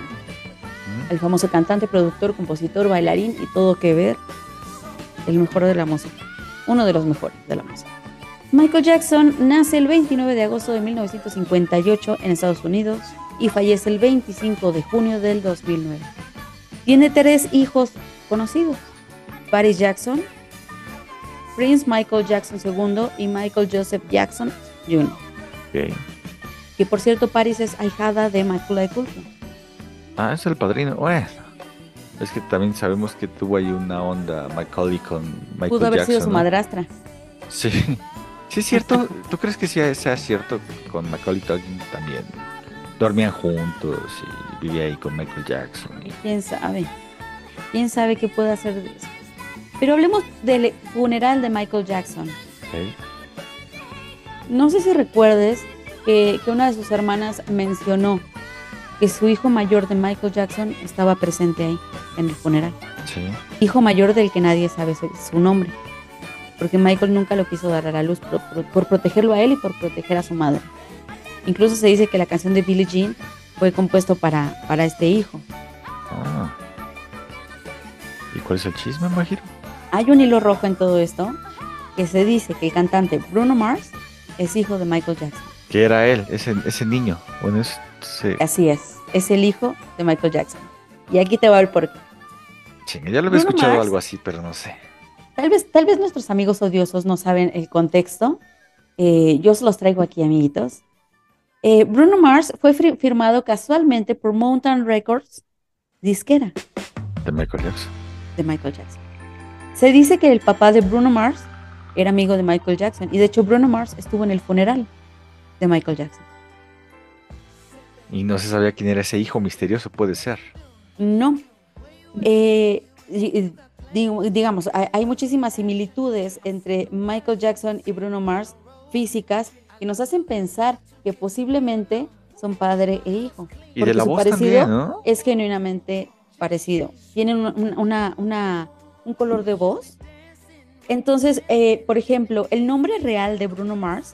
El famoso cantante, productor, compositor, bailarín y todo que ver. El mejor de la música. Uno de los mejores de la música. Michael Jackson nace el 29 de agosto de 1958 en Estados Unidos y fallece el 25 de junio del 2009. Tiene tres hijos conocidos. Paris Jackson, Prince Michael Jackson II y Michael Joseph Jackson Jr. Ok. Que por cierto, Paris es ahijada de Michael Culkin. Ah, es el padrino. Bueno. Es que también sabemos que tuvo ahí una onda Macaulay con Michael Pudo haber Jackson. sido su ¿no? madrastra. Sí. Sí, es cierto. ¿Tú crees que sea, sea cierto con Macaulay Culkin también? Dormían juntos y vivía ahí con Michael Jackson. y- ¿Quién sabe? ¿Quién sabe qué puede hacer de eso? Pero hablemos del funeral de Michael Jackson. ok. No sé si recuerdes que, que una de sus hermanas mencionó que su hijo mayor de Michael Jackson estaba presente ahí en el funeral. Sí. Hijo mayor del que nadie sabe su, su nombre. Porque Michael nunca lo quiso dar a la luz por, por- por protegerlo a él y por proteger a su madre. Incluso se dice que la canción de Billie Jean fue compuesto para, para este hijo. Ah. ¿Y cuál es el chisme, Majiro? Hay un hilo rojo en todo esto que se dice que el cantante Bruno Mars es hijo de Michael Jackson. Que era él, ese, ese niño. Bueno, es, sí. Así es, es el hijo de Michael Jackson. Y aquí te va el porqué. Chinga, ya lo había Bruno escuchado Mars. algo así, pero no sé. Tal vez, tal vez nuestros amigos odiosos no saben el contexto. Eh, yo se los traigo aquí, amiguitos. Eh, Bruno Mars fue firmado casualmente por Mountain Records, disquera De Michael Jackson. de Michael Jackson. Se dice que el papá de Bruno Mars era amigo de Michael Jackson y de hecho Bruno Mars estuvo en el funeral de Michael Jackson. Y no se sabía quién era ese hijo misterioso, puede ser. No. Eh, di- di- digamos, hay, muchísimas similitudes entre Michael Jackson y Bruno Mars físicas que nos hacen pensar que posiblemente son padre e hijo. Y de la su voz parecido también, ¿no? es genuinamente parecido. Tienen un- un- una, una- un color de voz. Entonces, eh, por ejemplo, el nombre real de Bruno Mars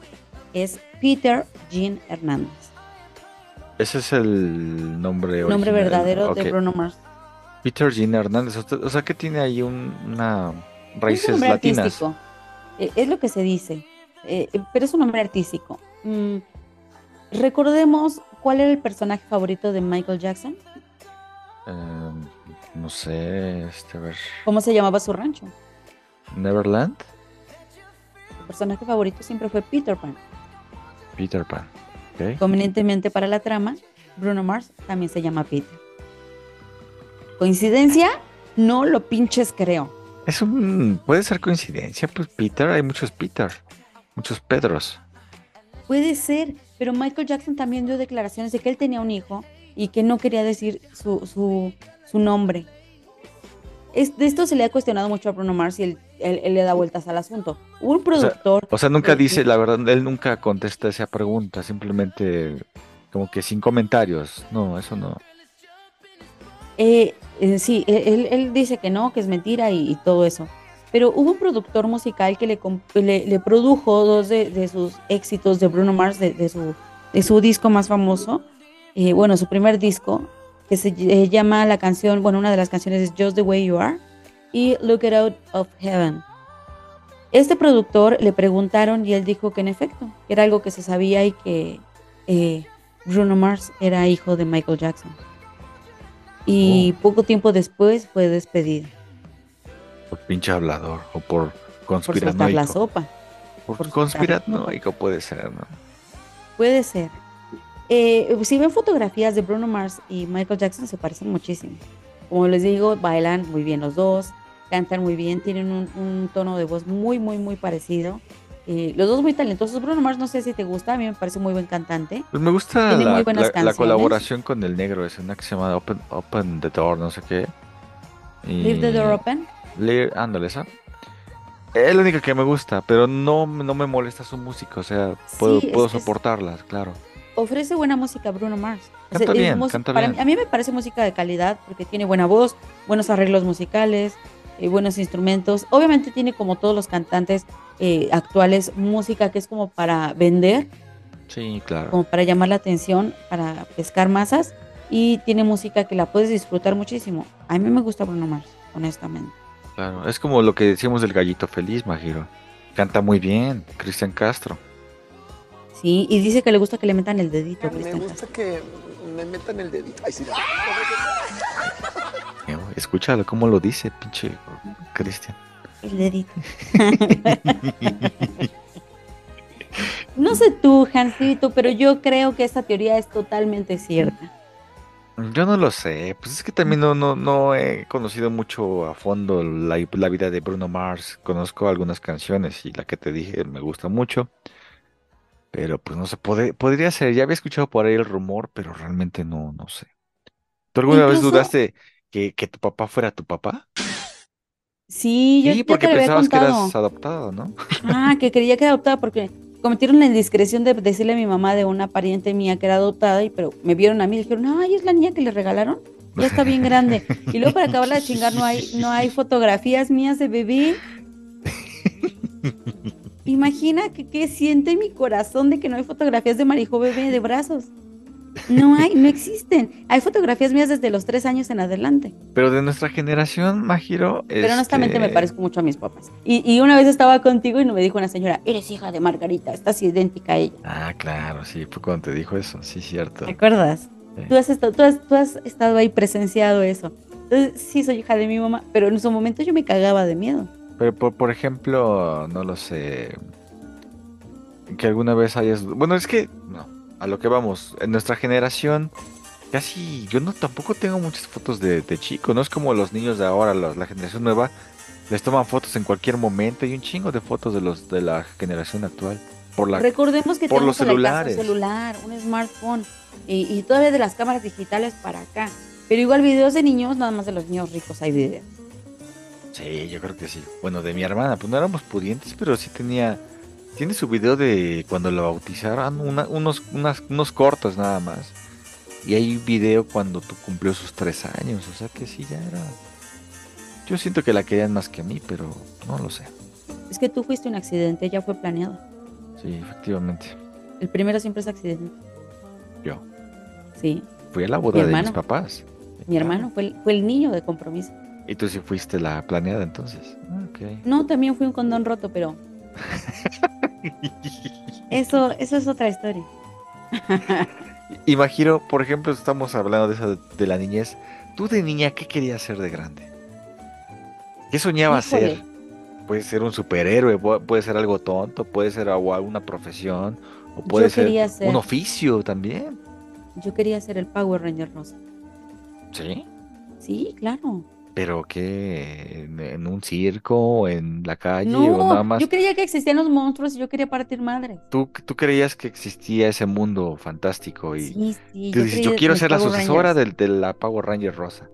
es Peter Jean Hernández. Ese es el nombre Nombre original, verdadero de Bruno Mars. Peter Jean Hernández. O sea- que tiene ahí un- una Es un raíces nombre latinas. artístico. Eh, es lo que se dice. Eh, pero es un nombre artístico. Mm, recordemos cuál era el personaje favorito de Michael Jackson. No sé, este, a ver. ¿Cómo se llamaba su rancho? Neverland, Su personaje favorito siempre fue Peter Pan. Peter Pan. Convenientemente para la trama, Bruno Mars también se llama Peter. ¿Coincidencia? No lo pinches creo. Es un. Puede ser coincidencia, pues Peter, hay muchos Peter, muchos Pedros. Puede ser, pero Michael Jackson también dio declaraciones de que él tenía un hijo y que no quería decir su, su, su nombre. Es, de esto se le ha cuestionado mucho a Bruno Mars y él, él- él le da vueltas al asunto. Un O sea, productor. o sea, nunca dice, la verdad, él nunca contesta esa pregunta, simplemente como que sin comentarios. No, eso no. Eh, eh, sí, él, él dice que no, que es mentira y, y todo eso. Pero hubo un productor musical que le, le, le produjo dos de, de sus éxitos de Bruno Mars, de, de su, de su disco más famoso. Eh, bueno, su primer disco, que se eh, llama la canción, bueno, una de las canciones es Just the Way You Are y Look It Out of Heaven. Este productor le preguntaron y él dijo que en efecto, que era algo que se sabía y que eh, Bruno Mars era hijo de Michael Jackson. Y poco tiempo después fue despedido Por pinche hablador o por por soltar la conspiranoico. sopa. Por, por conspiranoico puede ser, ¿no? Puede ser. Eh, si ven fotografías de Bruno Mars y Michael Jackson, se parecen muchísimo. Como les digo, bailan muy bien los dos, cantan muy bien, tienen un, un tono de voz muy, muy, muy parecido. Eh, los dos muy talentosos. Bruno Mars, no sé si te gusta, a mí me parece muy buen cantante. Pues me gusta la, muy buenas la- la canciones. colaboración con el negro, es una que se llama Open, Open the Door, no sé qué. Y- Leave the Door Open. Leave- ándale, esa. Es la única que me gusta, pero no, no me molesta su música, o sea, puedo, Sí, puedo es- soportarlas, claro. Ofrece buena música Bruno Mars. O Canta sea, bien, canta para bien. mí- a mí me parece música de calidad porque tiene buena voz, buenos arreglos musicales, eh, buenos instrumentos. Obviamente tiene como todos los cantantes eh, actuales música que es como para vender, Sí, claro. como para llamar la atención, para pescar masas y tiene música que la puedes disfrutar muchísimo. A mí me gusta Bruno Mars, honestamente. Claro, es como lo que decíamos del gallito feliz, Majiro. Canta muy bien, Cristian Castro. Sí, y dice que le gusta que le metan el dedito. Me Cristian gusta que me metan el dedito. Ay, sí. Escúchalo cómo lo dice, pinche Cristian. El dedito. no sé tú, Hansito, pero yo creo que esta teoría es totalmente cierta. Yo no lo sé, pues es que también no, no, no he conocido mucho a fondo la, la vida de Bruno Mars. Conozco algunas canciones y la que te dije me gusta mucho. Pero pues no sé, pode- podría ser, ya había escuchado por ahí el rumor, pero realmente no, no sé. ¿Tú alguna vez dudaste que, que tu papá fuera tu papá? Sí, yo Sí, ya porque te lo había pensabas que contado. eras adoptado, ¿no? Ah, que creía que era adoptada porque cometieron la indiscreción de decirle a mi mamá de una pariente mía que era adoptada, y pero me vieron a mí y dijeron, ay, es la niña que le regalaron, ya está bien grande. Y luego para acabarla de chingar no hay, no hay fotografías mías de bebé. Imagina que qué siente mi corazón de que no hay fotografías de Marijo bebé de brazos. No hay, no existen. Hay fotografías mías desde los tres años en adelante. Pero de nuestra generación, Majiro, Pero honestamente me este, parezco mucho a mis papás. Y, y una vez estaba contigo y me dijo una señora, eres hija de Margarita, estás idéntica a ella. Ah, claro, sí, fue cuando te dijo eso, sí, cierto. ¿Te acuerdas? Sí. Tú, has estado, tú, has, tú has estado ahí presenciado eso. Entonces, sí, soy hija de mi mamá, pero en su momento yo me cagaba de miedo. Pero por, por ejemplo, no lo sé, que alguna vez hayas... Bueno, es que, no, a lo que vamos, en nuestra generación, casi, yo no tampoco tengo muchas fotos de, de chico, no es como los niños de ahora, la, la generación nueva, les toman fotos en cualquier momento y un chingo de fotos de los de la generación actual. Por la, Recordemos que por tenemos los celulares. un celular, un smartphone y, y todavía de las cámaras digitales para acá. Pero igual videos de niños, nada más de los niños ricos hay videos. Sí, yo creo que sí. Bueno, de mi hermana, pues no éramos pudientes, pero sí tenía. Tiene su video de cuando la bautizaron, una- unos, unas- unos cortos nada más. Y hay un video cuando tú cumplió sus tres años, o sea que sí, ya era. Yo siento que la querían más que a mí, pero no lo sé. Es que tú fuiste un accidente, ya fue planeado. Sí, efectivamente. El primero siempre es accidente. Yo Sí, fui a la boda Mi de mis papás. mi hermano fue el, fue el niño de compromiso. Y tú sí fuiste la planeada entonces. Ah. No, también fui un condón roto, pero eso, eso es otra historia. Imagino, por ejemplo, estamos hablando de esa de la niñez. ¿Tú de niña qué querías ser de grande? ¿Qué soñabas ser? Puede ser un superhéroe, pu- puede ser algo tonto, puede ser alguna profesión, o puede ser ser- un oficio también. Yo quería ser el Power Ranger rosa. Sí. Sí, claro. Pero que en, en un circo, en la calle, o nada No, más. yo creía que existían los monstruos y yo quería partir madre. ¿Tú, tú creías que existía ese mundo fantástico y Sí, sí, tú yo dices, yo quiero ser la Power sucesora del, de la Power Ranger rosa.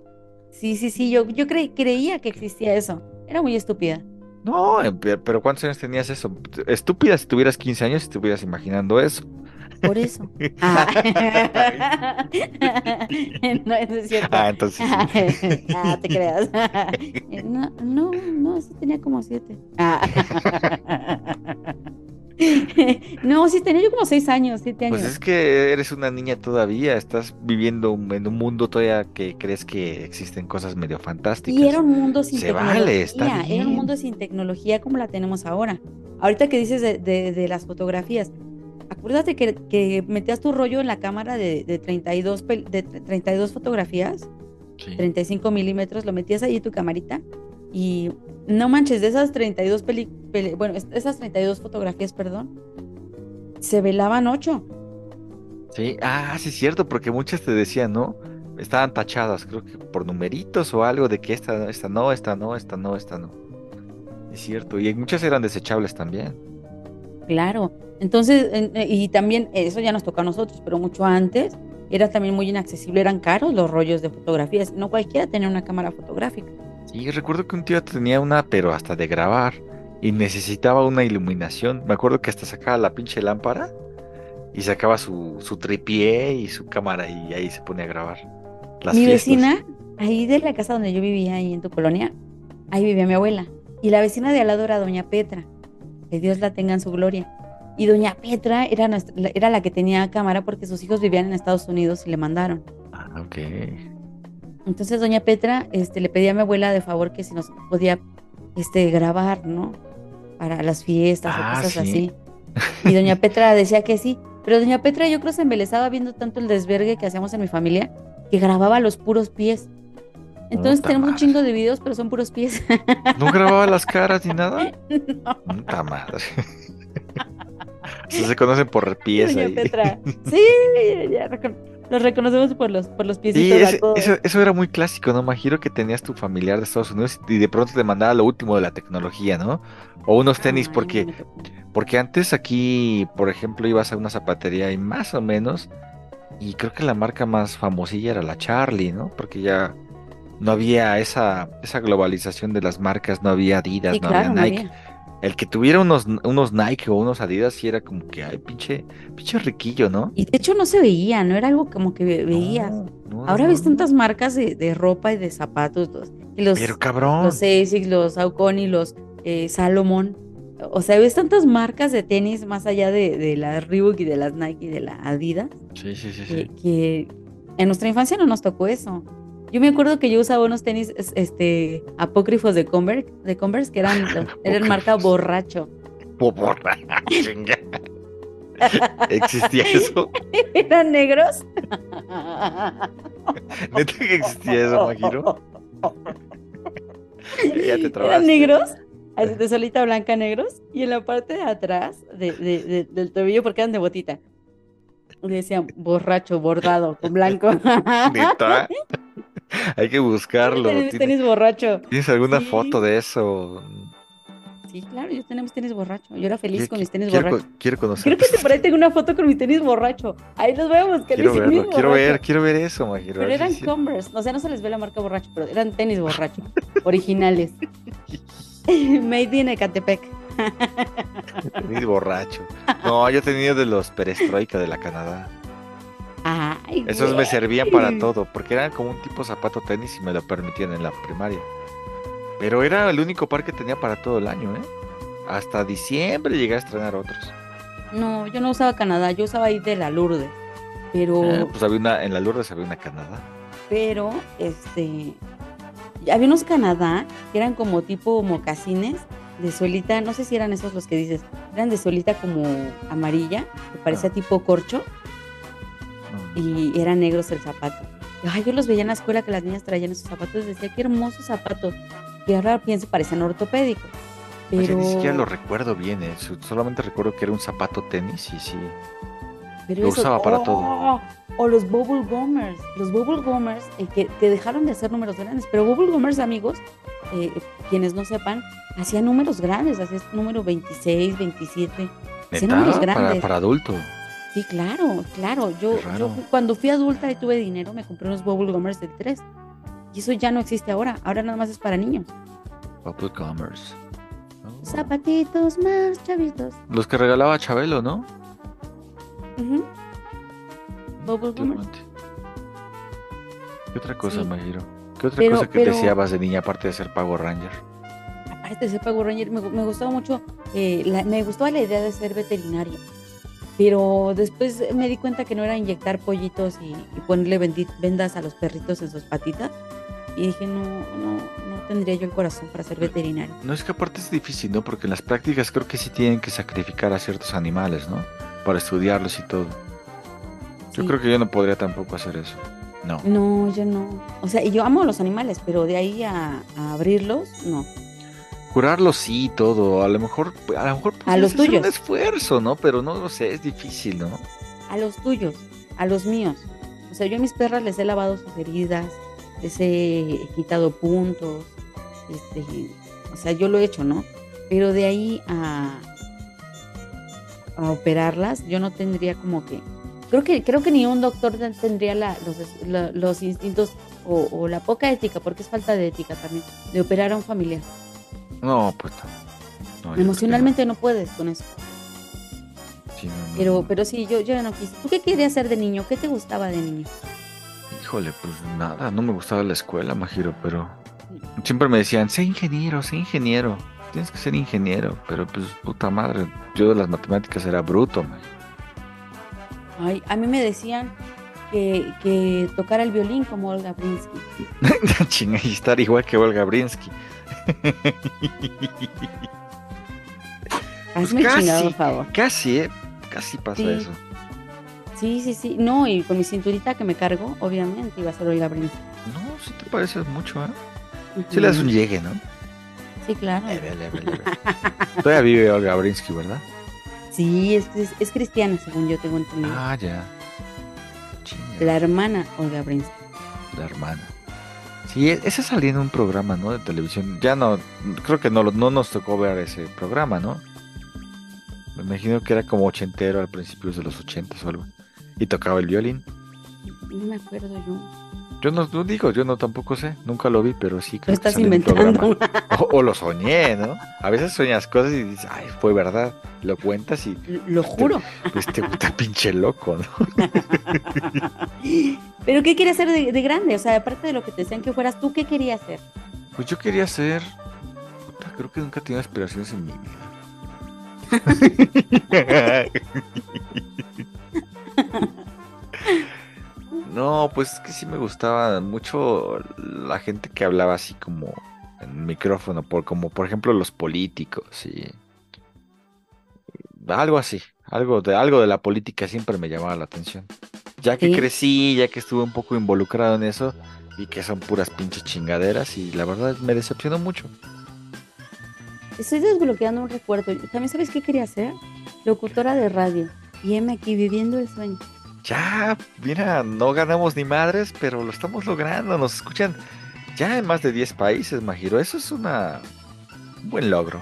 Sí, sí, sí, yo, yo cre- creía que existía eso. Era muy estúpida. No, pe- pero ¿cuántos años tenías eso? Estúpida si tuvieras 15 años y estuvieras imaginando eso. Por eso. Ah. no, eso es cierto. Ah, entonces sí. ah, te creas. no, no, no, sí tenía como siete. Ah. no, sí tenía yo como seis años, siete años. Pues es que eres una niña todavía, estás viviendo en un mundo todavía que crees que existen cosas medio fantásticas. Y era un mundo sin Se tecnología. vale, está Era un bien. mundo sin tecnología como la tenemos ahora. Ahorita que dices de, de- de las fotografías, acuérdate que, que metías tu rollo en la cámara de, de 32, pel- de 32 fotografías, 35 milímetros, lo metías ahí en tu camarita y no manches, de esas 32 peli, peli- bueno, es- esas 32 fotografías, perdón, se velaban 8. Sí, ah, sí es cierto, porque muchas te decían, ¿no? Estaban tachadas, creo que por numeritos o algo de que esta, esta no, esta no, esta no, esta no. Es cierto, y muchas eran desechables también. Claro. Entonces, en- eh, y también eso ya nos toca a nosotros, pero mucho antes era también muy inaccesible, eran caros los rollos de fotografías. No cualquiera tenía una cámara fotográfica. Sí, recuerdo que un tío tenía una, pero hasta de grabar. y necesitaba una iluminación. Me acuerdo que hasta sacaba la pinche lámpara y sacaba su, su tripié y su cámara y ahí se ponía a grabar. Las mi fiestas. vecina, ahí de la casa donde yo vivía, ahí en tu colonia, ahí vivía mi abuela. Y la vecina de al lado era doña Petra. Que Dios la tenga en su gloria. Y doña Petra era, nuestra- la- era la que tenía cámara porque sus hijos vivían en Estados Unidos y le mandaron. Ah, ok. Entonces doña Petra este, le pedía a mi abuela de favor que si nos podía este, grabar, ¿no? Para las fiestas Ah, o cosas sí. así. Y doña Petra decía que sí. Pero doña Petra yo creo se embelezaba viendo tanto el desvergue que hacíamos en mi familia que grababa los puros pies. Entonces tenemos un chingo de videos, pero son puros pies. ¿No grababa las caras ni nada? Puta madre. Se conocen por pies ahí. Petra. Sí, ya recon- los reconocemos por los, por los Sí, piecitos. ese- todos. eso, eso era muy clásico, ¿no? Imagino que tenías tu familiar de Estados Unidos y de pronto te mandaba lo último de la tecnología, ¿no? O unos tenis, Ay, porque, no porque antes aquí, por ejemplo, ibas a una zapatería y más o menos, y creo que la marca más famosilla era la Charlie, ¿no? Porque ya no había esa, esa globalización de las marcas, no había Adidas, Sí, no claro, había no Nike. había. El que tuviera unos, unos Nike o unos Adidas sí era como que, ay, pinche, pinche riquillo, ¿no? Y de hecho no se veía, no era algo como que ve- veías. No, Ahora ves tantas marcas de, de ropa y de zapatos. Los, y los, Pero cabrón. los Asics, los Saucony, los eh, Salomon. O sea, ves tantas marcas de tenis más allá de, de las Reebok y de las Nike y de la Adidas Sí, sí, sí, que, sí. que en nuestra infancia no nos tocó eso. Yo me acuerdo que yo usaba unos tenis es- este, apócrifos de Converse, de Converse que eran, eran marca borracho. ¿Existía eso? ¿Eran negros? ¿Neta que existía eso, Majiro? Ya te trabaste. Eran negros, de solita blanca negros, y en la parte de atrás de- de- de- del tobillo, porque eran de botita, decían borracho, bordado, con blanco. Neta. Hay que buscarlo. Tenis, ¿Tienes, tenis borracho. tienes alguna Sí. foto de eso? Sí, claro, yo tenemos tenis borracho. Yo era feliz Quiero- con mis tenis quiero, borracho. co- quiero conocer. Creo que por ahí tengo una foto con mis tenis borracho. Ahí los vemos, que Quiero mis tenis verlo, quiero borracho. ver, quiero ver eso, Majiro. Pero a eran si- Converse, o sea, no se les ve la marca borracho, pero eran tenis borracho, originales. Made in Ecatepec. Tenis borracho. No, yo tenía de los perestroika de la Canadá. Ay, Esos me servían para todo, porque eran como un tipo zapato tenis y me lo permitían en la primaria. Pero era el único par que tenía para todo el año, ¿eh? Hasta diciembre llegué a estrenar otros. No, yo no usaba Canadá, yo usaba ahí de la Lourdes. Pero, Eh, pues había una, en la Lourdes había una Canadá. pero, este, había unos Canadá que eran como tipo mocasines de suelita, no sé si eran esos los que dices, eran de suelita como amarilla, que parecía tipo corcho, y eran negros el zapato. Ay, yo los veía en la escuela que las niñas traían esos zapatos, decía, qué hermosos zapatos. Y ahora pienso, parecen ortopédicos. Oye, Pero, ni siquiera lo recuerdo bien, ¿eh? Solamente recuerdo que era un zapato tenis y sí. pero lo eso- usaba para todo. ¡Oh! O los Bubble Gummers. Los Bubble Gummers eh, que, que dejaron de hacer números grandes. Pero Bubble Gummers, amigos, eh, quienes no sepan, hacían números grandes. Hacían número 26, 27. Hacían números ¿Neta? Para, grandes. para adulto. Sí, claro, claro. Yo, yo cuando fui adulta y tuve dinero, me compré unos Bubble Gummers del 3. Y eso ya no existe ahora. Ahora nada más es para niños. Bubble Commerce. Zapatitos más chavitos. Los que regalaba Chabelo, ¿no? Ujú. Bubble Gummers. ¿Qué otra cosa, Sí. Majiro? ¿Qué otra Pero- cosa que pero- deseabas de niña aparte de ser Power Ranger? Aparte de ser Power Ranger, me, me gustaba mucho, eh, la- me gustaba la idea de ser veterinaria. Pero después me di cuenta que no era inyectar pollitos y, y ponerle vendas a los perritos en sus patitas. Y dije, no, no, no tendría yo el corazón para ser veterinario. No es que aparte es difícil, ¿no? Porque en las prácticas creo que sí tienen que sacrificar a ciertos animales, ¿no? Para estudiarlos y todo. Yo creo que yo no podría tampoco hacer eso. No. No, yo no. O sea, y yo amo a los animales, pero de ahí a, a abrirlos, no. Curarlos sí todo. A lo mejor, a lo mejor A los podrías hacer tuyos. un esfuerzo, ¿no? Pero no lo sé, es difícil, ¿no? A los tuyos, a los míos. O sea, yo a mis perras les he lavado sus heridas, les he quitado puntos. Este, o sea, yo lo he hecho, ¿no? Pero de ahí a, a operarlas, yo no tendría como que. Creo que, creo que ni un doctor ten- tendría la- los, la- los instintos o, o la poca ética, porque es falta de ética también, de operar a un familiar. No, pues no. Emocionalmente no puedes con eso. sí, no, no, Pero, pero sí, yo, yo ya no quise. ¿Tú qué querías hacer de niño? ¿Qué te gustaba de niño? Híjole, pues nada, no me gustaba la escuela, Majiro, pero siempre me decían, sé ingeniero, sé ingeniero, tienes que ser ingeniero, pero pues puta madre, yo de las matemáticas era bruto, man. Ay, a mí me decían que, que tocara el violín como Olga Brinsky. Chinga, y estar igual que Olga Brinsky. Hazme el chingado casi, favor. casi, eh, casi pasa Sí. eso. Sí, sí, sí. No, y con mi cinturita que me cargo, obviamente iba a ser Olga Brinsky. No, si te pareces mucho, ¿eh? Si le das un llegue, ¿no? Sí, claro. Leve, leve, leve. Todavía vive Olga Brinsky, ¿verdad? Sí, es, es, es cristiana, según yo tengo entendido. Ah, ya. Chinga, La hermana Olga Brinsky. la hermana. Sí, e- ese salía en un programa, ¿no? De televisión. Ya no, creo que no, no nos tocó ver ese programa, ¿no? Me imagino que era como ochentero al principio de los ochentas o algo. Y tocaba el violín. No me acuerdo yo. Yo no, no digo, yo no tampoco sé, nunca lo vi, pero sí creo que estás un inventando. O, o lo soñé, ¿no? A veces sueñas cosas y dices, ay, fue verdad. Lo cuentas y Lo juro. pues te gusta pinche loco, ¿no? ¿Pero qué querías hacer de, de grande? O sea, aparte de lo que te decían que fueras, ¿tú qué querías hacer? Pues yo quería ser. puta, Creo que nunca he tenido aspiraciones en mi vida. No, pues es que sí me gustaba mucho la gente que hablaba así como en micrófono, por, como por ejemplo los políticos y algo así, algo de algo de la política siempre me llamaba la atención. Ya que Sí. crecí, ya que estuve un poco involucrado en eso y que son puras pinches chingaderas y la verdad me decepcionó mucho. Estoy desbloqueando un recuerdo. ¿También sabes qué quería hacer? Locutora de radio. Y heme aquí viviendo el sueño. Ya, mira, no ganamos ni madres, pero lo estamos logrando. Nos escuchan ya en más de 10 países, Majiro. Eso es una un buen logro.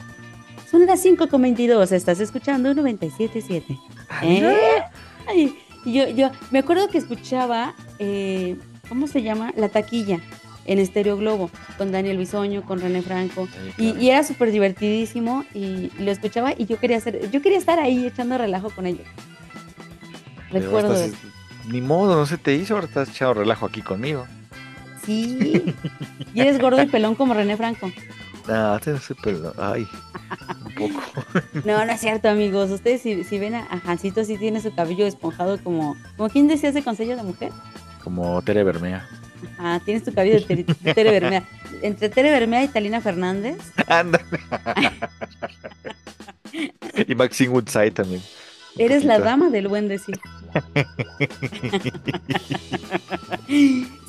Son las 5.22, estás escuchando 97.7. mira. ¿Eh? Ay, yo, yo me acuerdo que escuchaba, eh, ¿cómo se llama? La taquilla en Estéreo Globo, con Daniel Bisoño, con René Franco. Y, y era súper divertidísimo y, y lo escuchaba y yo quería hacer, yo quería estar ahí echando relajo con ellos. Recuerdo estás-. Ni modo, no se te hizo, ahora estás echando relajo aquí conmigo. Sí. Y eres gordo y pelón como René Franco. No, te no sé, pero ay, un poco. No, no es cierto, amigos. Ustedes si, si ven a, a Jancito, sí tiene su cabello esponjado como... como ¿Quién decía ese consejo de mujer? Como Tere Bermea. Ah, tienes tu cabello de Tere, de Tere Bermea. Entre Tere Bermea y Talina Fernández. Ándale. y Maxine Woodside también. Eres la dama del buen decir.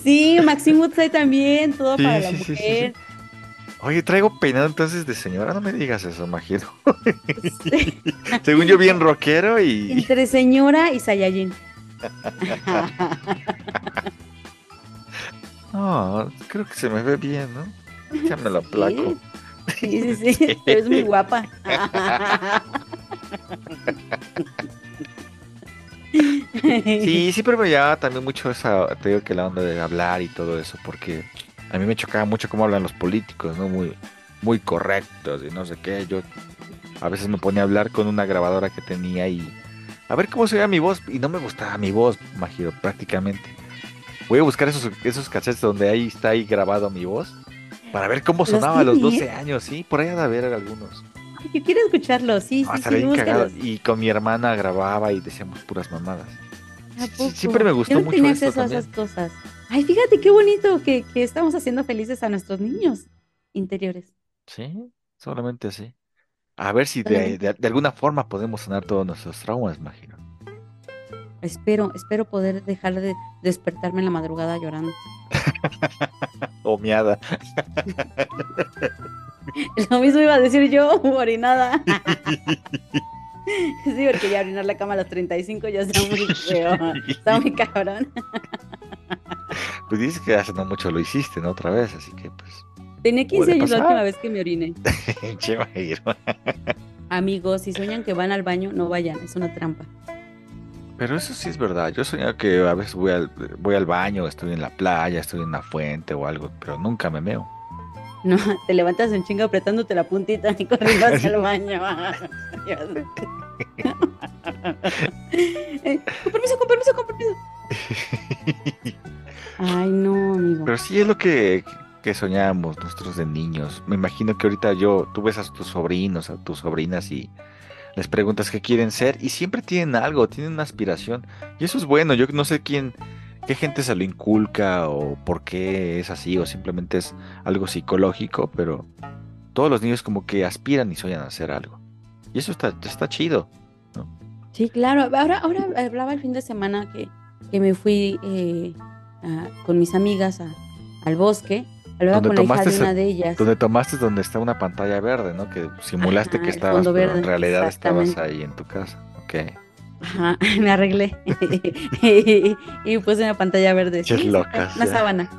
Sí, Maxine Woodside también, todo Sí, para la sí, sí, sí, mujer. Oye, traigo peinado entonces de señora, no me digas eso, Majiro. Según yo, bien rockero y. Entre señora y Saiyajin. No, creo que se me ve bien, ¿no? Ya me lo aplaco. Sí, sí, sí. Eres muy guapa. Sí, siempre me llamaba también mucho esa, te digo que la onda de hablar y todo eso, porque a mí me chocaba mucho cómo hablan los políticos, ¿no? Muy, muy correctos y no sé qué. Yo a veces me ponía a hablar con una grabadora que tenía y a ver cómo se veía mi voz, y no me gustaba mi voz, Majiro, prácticamente. Voy a buscar esos, esos cassettes donde ahí está ahí grabado mi voz, para ver cómo ¿Los sonaba a los tiene? 12 años, sí, por ahí ha de haber algunos. Ay, Yo quiero escucharlo, sí, Ah, sí, sí, bien. Y con mi hermana grababa y decíamos puras mamadas. ¿A siempre me gustó Yo no mucho tenía acceso a esas cosas. Ay, fíjate qué bonito que, que estamos haciendo felices a nuestros niños interiores. Sí, solamente así. A ver si de, de- de alguna forma podemos sanar todos nuestros traumas, imagino. Espero, espero poder dejar de despertarme en la madrugada llorando. O miada. Lo mismo iba a decir yo, orinada. Sí, porque ya orinar la cama a los 35 ya está muy feo. Está muy cabrón. Pues dices que hace no mucho lo hiciste, ¿no? Otra vez, así que pues. Tenía 15 Puede años la última vez que me oriné. Amigos, si sueñan que van al baño, no vayan, es una trampa. Pero eso sí es verdad. Yo soñaba que a veces voy al, voy al baño, estoy en la playa, estoy en una fuente o algo, pero nunca me meo. No, te levantas en chinga apretándote la puntita y corriendo hacia el baño. Eh, con permiso, con permiso, con permiso. Ay, no, amigo. Pero sí es lo que, que soñábamos nosotros de niños. Me imagino que ahorita yo, tú ves a tus sobrinos, a tus sobrinas y les preguntas qué quieren ser y siempre tienen algo, tienen una aspiración. Y eso es bueno, yo no sé quién, qué gente se lo inculca o por qué es así o simplemente es algo psicológico, pero todos los niños como que aspiran y sueñan a hacer algo. Y eso está, está chido. Sí, claro. Ahora, ahora hablaba el fin de semana que, que me fui eh, con mis amigas al bosque. Hablaba con la hija de una de ellas. donde tomaste donde está una pantalla verde, ¿no? Que simulaste Ajá, que estabas, pero en realidad estabas ahí en tu casa. Ok. Ajá, me arreglé. y, y puse una pantalla verde. Qué Sí, locas, Una ya. sábana.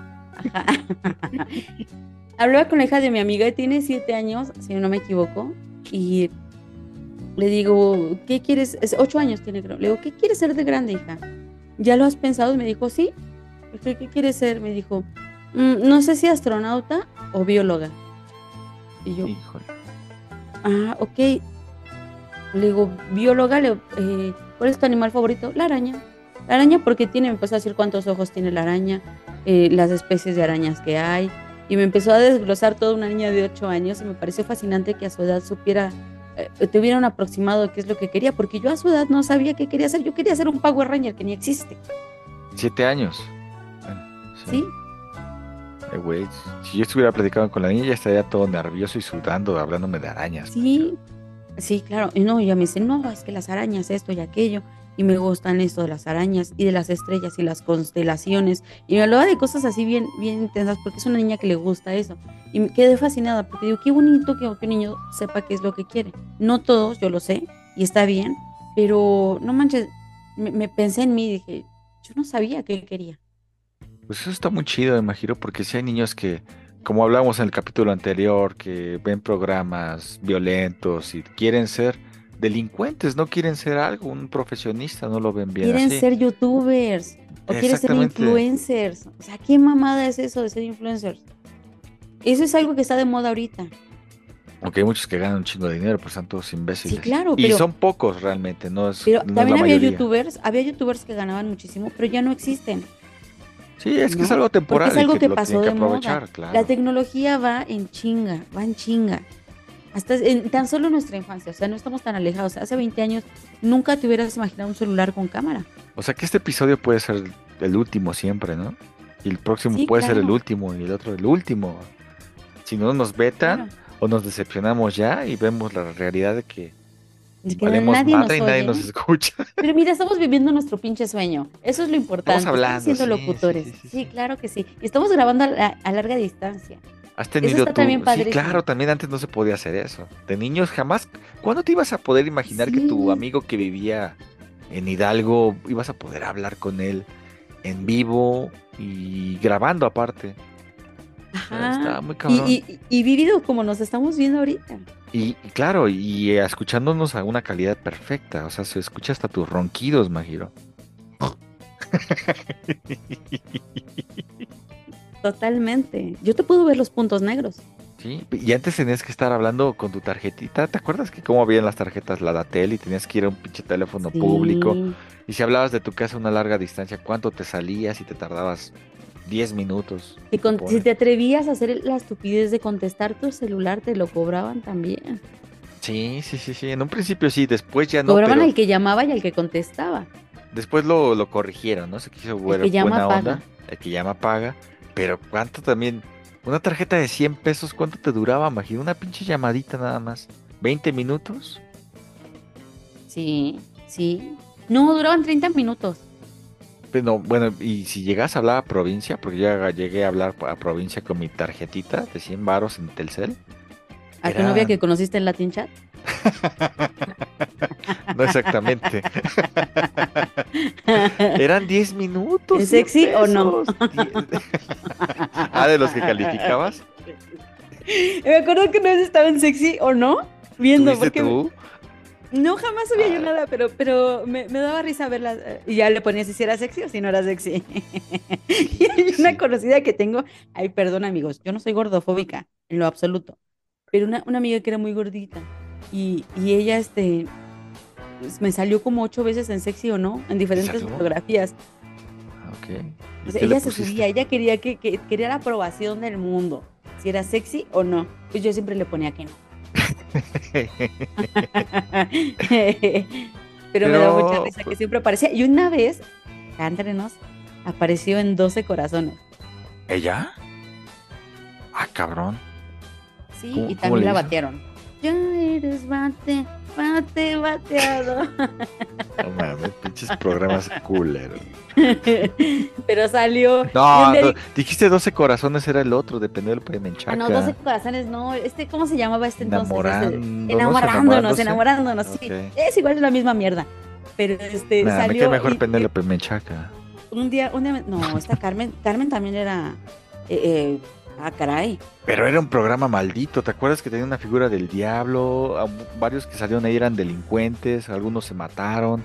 Ajá. Hablaba con la hija de mi amiga, tiene siete años, si no me equivoco, y le digo, ¿qué quieres? Es ocho años tiene, creo. Le digo, ¿qué quieres ser de grande, hija? ¿Ya lo has pensado? Y me dijo, sí. ¿Qué, qué quieres ser? Me dijo, "Mm, no sé si astronauta o bióloga. Y yo, Híjole. Ah, ok. Le digo, bióloga, le, eh, ¿cuál es tu animal favorito? La araña. La araña porque tiene, me empezó a decir cuántos ojos tiene la araña, eh, las especies de arañas que hay. Y me empezó a desglosar toda una niña de 8 años y me pareció fascinante que a su edad supiera, eh, tuviera un aproximado de qué es lo que quería, porque yo a su edad no sabía qué quería hacer. Yo quería ser un Power Ranger que ni existe. Siete años. Bueno, ¿Sí? Eh, güey, si yo estuviera platicando con la niña, ya estaría todo nervioso y sudando, hablándome de arañas. Sí, sí, claro. Y no, ella me dice, no, es que las arañas, esto y aquello. Y me gustan esto de las arañas y de las estrellas y las constelaciones. Y me hablaba de cosas así bien, bien intensas porque es una niña que le gusta eso. Y me quedé fascinada porque digo, qué bonito que, que un niño sepa qué es lo que quiere. No todos, yo lo sé, y está bien, pero no manches, me, me pensé en mí y dije, yo no sabía qué quería. Pues eso está muy chido, me imagino, porque si hay niños que, como hablamos en el capítulo anterior, que ven programas violentos y quieren ser delincuentes, no quieren ser algo, un profesionista, no lo ven bien quieren así. ser youtubers o quieren ser influencers. O sea, ¿qué mamada es eso de ser influencers? Eso es algo que está de moda ahorita. Aunque hay muchos que ganan un chingo de dinero, pero están todos imbéciles. Sí, claro, Y pero- son pocos realmente, no es, Pero no es también la había mayoría. youtubers, había youtubers que ganaban muchísimo, pero ya no existen. Sí, es que es algo temporal. Porque es algo que, pasó de que moda. claro. La tecnología va en chinga, va en chinga. Hasta en tan solo nuestra infancia, o sea, no estamos tan alejados. Hace 20 años nunca te hubieras imaginado un celular con cámara. O sea que este episodio puede ser el último siempre, ¿no? Y el próximo Sí, puede ser el último y el otro el último. Si no nos vetan Claro. o nos decepcionamos ya y vemos la realidad de que Es que valemos nadie nos madre y nadie oye. nos escucha. Pero mira, estamos viviendo nuestro pinche sueño. Eso es lo importante. hablando, siendo sí, locutores. Sí, claro que sí. Y estamos grabando a, la- a larga distancia. Has tenido está tú. también Sí, claro, también antes no se podía hacer eso. De niños jamás. ¿Cuándo te ibas a poder imaginar que tu amigo que vivía en Hidalgo ibas a poder hablar con él en vivo y grabando aparte? Ajá. Está muy cabrón. Y, y- y vivido como nos estamos viendo ahorita. Y, y claro, y escuchándonos a una calidad perfecta. O sea, se escucha hasta tus ronquidos, Majiro. Totalmente. Yo te puedo ver los puntos negros. Sí, y antes tenías que estar hablando con tu tarjetita. ¿Te acuerdas que cómo habían las tarjetas la Datel y tenías que ir a un pinche teléfono Sí. público? Y si hablabas de tu casa a una larga distancia, ¿cuánto te salías y te tardabas 10 minutos? Con- si te atrevías a hacer la estupidez de contestar tu celular, te lo cobraban también. Sí, sí, sí, sí. En un principio sí, después ya no. cobraban pero al que llamaba y al que contestaba. Después lo, lo corrigieron, ¿no? Se quiso buena, que llama, buena paga. onda. El que llama paga. Pero ¿cuánto también? Una tarjeta de 100 pesos, ¿cuánto te duraba? Imagina una pinche llamadita nada más. ¿20 minutos? Sí, sí. No, duraban 30 minutos. Pero, bueno, y si llegas a hablar a provincia, porque ya llegué a hablar a provincia con mi tarjetita de 100 varos en Telcel. ¿A tu novia que conociste en Latin Chat? No exactamente. Eran 10 minutos. ¿Es 100 sexy o no? ah, de los que calificabas. Me acuerdo que una vez estaba en sexy o no, viendo, ¿Tuviste porque tú? No jamás subía yo nada, pero, pero me, me daba risa verla eh, y ya le ponía si era sexy o si no era sexy. y hay una conocida que tengo, ay, perdón amigos, yo no soy gordofóbica, en lo absoluto. Pero una, una amiga que era muy gordita y, y ella, este, pues, me salió como ocho veces en sexy o no, en diferentes fotografías. Ok. ¿Y O sea, qué le ella se subía, ella quería que, que- quería la aprobación del mundo, si era sexy o no. Pues yo siempre le ponía que no. Pero, me daba mucha risa que pues- siempre aparecía. Y una vez, acá entre nos, apareció en 12 corazones. ¿Ella? Ah, cabrón. Sí, ¿Cómo- y también la batearon. Ya eres bate, bate, bateado. No mames, pinches programas culeros. Pero salió. No, dijiste 12 corazones, era el otro, dependió del Premenchaca. Ah, no, 12 corazones, no. Este, ¿cómo se llamaba este entonces? Este, Enamorándonos, enamorándonos, enamorándonos, sí. Ok. Es igual es la misma mierda. Pero este Nah, me salió. queda mejor y- Penélope Menchaca. un día, un día, me- no, esta Carmen, Carmen también era. eh, eh, ah, caray. Pero era un programa maldito, ¿te acuerdas que tenía una figura del diablo? A- Varios que salieron ahí eran delincuentes, algunos se mataron.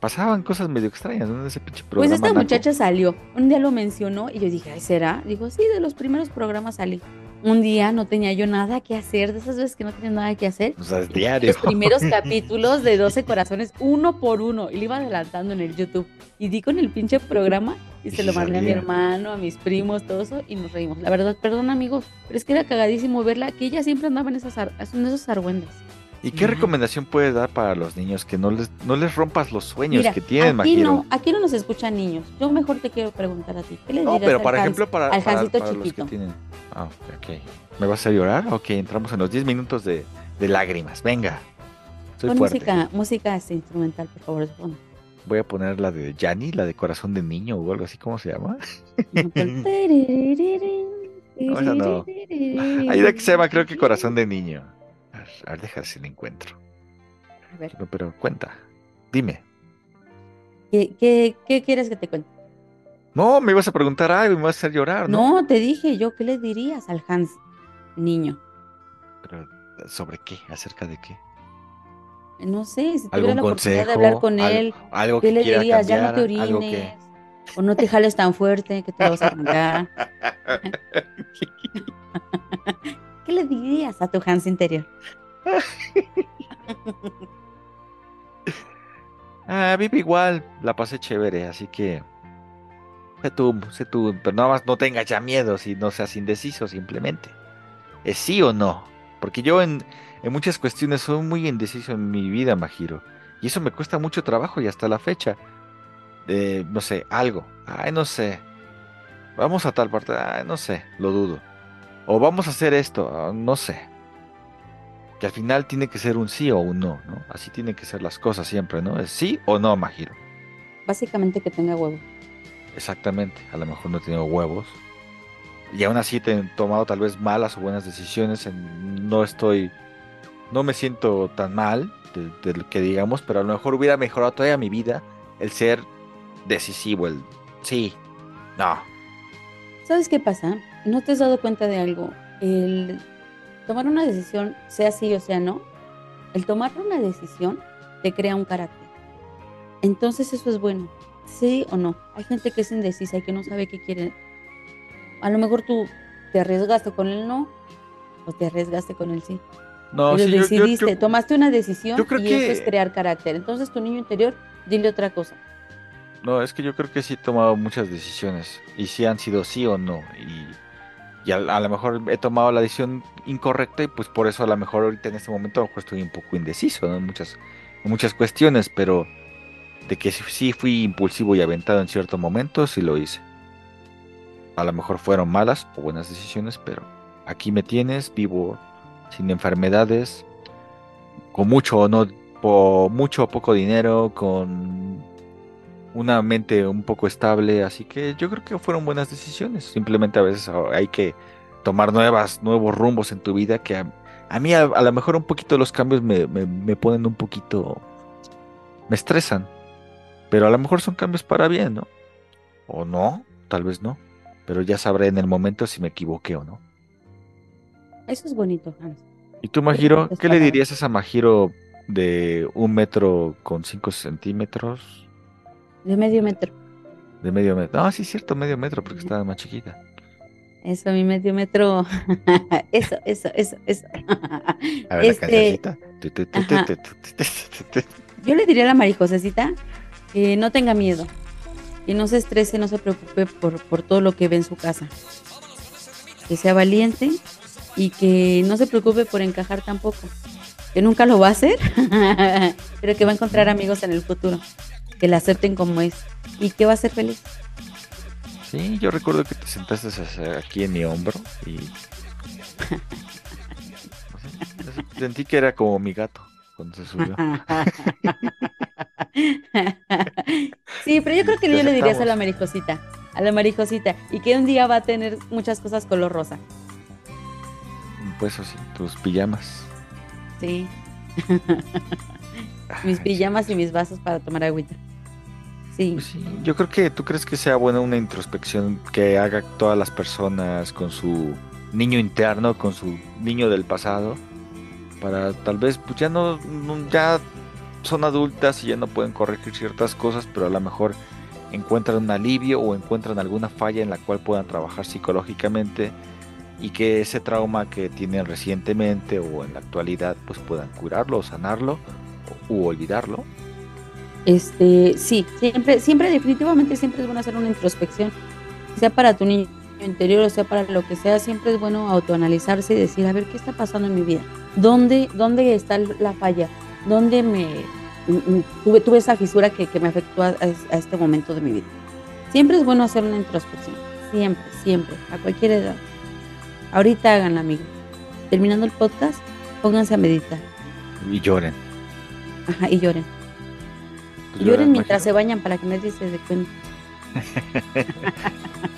Pasaban cosas medio extrañas ¿no? en ese pinche Pues programa. esta naco. muchacha salió, un día lo mencionó y yo dije, ay, ¿será? Dijo, sí, de los primeros programas salí. Un día no tenía yo nada que hacer, de esas veces que no tenía nada que hacer. O sea, es diario. Los primeros capítulos de 12 corazones, uno por uno, y le iba adelantando en el YouTube. Y di con el pinche programa y se lo mandé a mi hermano, a mis primos, todo eso, y nos reímos. La verdad, perdón amigos, pero es que era cagadísimo verla, que ella siempre andaba en esas, ar- en esos argüendes. ¿Y qué recomendación puedes dar para los niños que no les, no les rompas los sueños Mira, que tienen, aquí no, aquí no nos escuchan niños. Yo mejor te quiero preguntar a ti. ¿Qué le No, pero por ejemplo, para, al para- para los que chiquito? tienen. Ah, ok. ¿Me vas a llorar? Ok, entramos en los 10 minutos de, de lágrimas. Venga. Soy fuerte. música, música este, instrumental, por favor. Voy a poner la de Yanni, la de corazón de niño o algo así, ¿cómo se llama? No, no. Hay una que se llama, creo que corazón de niño. A ver, deja si la encuentro. A ver, No, pero cuenta. Dime. ¿qué, qué, qué quieres que te cuente? No, me ibas a preguntar algo y me vas a hacer llorar, ¿no? No, te dije yo, ¿qué le dirías al Hans niño? Pero, ¿sobre qué? ¿Acerca de qué? No sé, si tuviera ¿Algún la oportunidad de hablar con él, algo ¿qué que le dirías? Ya no te orines. que- O no te jales tan fuerte que te vas a arrancar. ¿Qué le dirías a tu Hans interior? Ah, vive igual, la pasé chévere, así que sé tú, sé tú, pero nada más no tengas ya miedo si no seas indeciso simplemente. ¿Es sí o no? Porque yo en, muchas cuestiones soy muy indeciso en mi vida, Majiro. Y eso me cuesta mucho trabajo y hasta la fecha. No sé, algo. Ay, no sé. Vamos a tal parte. No sé, lo dudo. O vamos a hacer esto. ah, no sé. Que al final tiene que ser un sí o un no, ¿no? Así tienen que ser las cosas siempre, ¿no? Es sí o no, Majiro. Básicamente que tenga huevo. Exactamente. A lo mejor no tenido huevos. Y aún así he tomado tal vez malas o buenas decisiones. en- no estoy. No me siento tan mal de, de lo que digamos, pero a lo mejor hubiera mejorado todavía mi vida el ser decisivo, el sí, no. ¿Sabes qué pasa? ¿No te has dado cuenta de algo? El tomar una decisión, sea sí o sea no, el tomar una decisión te crea un carácter. Entonces eso es bueno, sí o no. Hay gente que es indecisa y que no sabe qué quiere. A lo mejor tú te arriesgaste con el no o te arriesgaste con el sí. No, Pero sí, yo- yo- decidiste, yo- tomaste una decisión yo creo y eso es crear carácter. Entonces tu niño interior, dile otra cosa. No, es que yo creo que sí he tomado muchas decisiones y sí han sido sí o no. Y, y a, lo mejor he tomado la decisión incorrecta y pues por eso a lo mejor ahorita en este momento a estoy un poco indeciso ¿no? en, muchas, en muchas cuestiones, pero de que sí- sí fui impulsivo y aventado en cierto momento, sí lo hice. A lo mejor fueron malas o buenas decisiones, pero aquí me tienes, vivo sin enfermedades, con mucho o no, po- mucho o poco dinero, con una mente un poco estable, así que yo creo que fueron buenas decisiones. Simplemente a veces ah, hay que tomar nuevas, nuevos rumbos en tu vida que a, a mí a, a lo mejor un poquito los cambios me, me- me ponen un poquito, me estresan, pero a lo mejor son cambios para bien, ¿no? O no, tal vez no, pero ya sabré en el momento si me equivoqué o no. Eso es bonito. ¿Y tú, Majiro, qué le dirías a esa Majiro de un metro con cinco centímetros? De medio metro. De medio metro. No, sí cierto, medio metro, porque estaba más chiquita. Eso, mi medio metro. Eso, eso, eso, eso. A ver, la Este, tu. Yo le diría a la Marijosecita que no tenga miedo, que no se estrese, no se preocupe por, por todo lo que ve en su casa. Que sea valiente y que no se preocupe por encajar tampoco. Que nunca lo va a hacer, pero que va a encontrar amigos en el futuro. Que la acepten como es y que va a ser feliz. Sí, yo recuerdo que te sentaste aquí en mi hombro y. sentí que era como mi gato cuando se subió. sí, pero yo creo que yo le diría eso a la. Marijosita, a la Marijosita, y que un día va a tener muchas cosas color rosa. Pues así, tus pijamas. Sí. mis pijamas y mis vasos para tomar agüita. Sí. Pues sí, yo creo que tú crees que sea buena una introspección que haga todas las personas con su niño interno, con su niño del pasado, para tal vez pues ya no, no- ya son adultas y ya no pueden corregir ciertas cosas, pero a lo mejor encuentran un alivio o encuentran alguna falla en la cual puedan trabajar psicológicamente y que ese trauma que tienen recientemente o en la actualidad pues puedan curarlo o sanarlo u olvidarlo. Este, sí, siempre, siempre, definitivamente siempre es bueno hacer una introspección, sea para tu niño interior o sea para lo que sea, siempre es bueno autoanalizarse y decir, a ver, ¿qué está pasando en mi vida? ¿Dónde, dónde está la falla? ¿Dónde me mm, mm, tuve, tuve esa fisura que, que me afectó a, a este momento de mi vida? Siempre es bueno hacer una introspección, siempre, siempre, a cualquier edad. Ahorita háganla, amigos. Terminando el podcast, pónganse a meditar. Y lloren. Ajá, y lloren. Pues Lloren mientras se bañan para que nadie se dé cuenta.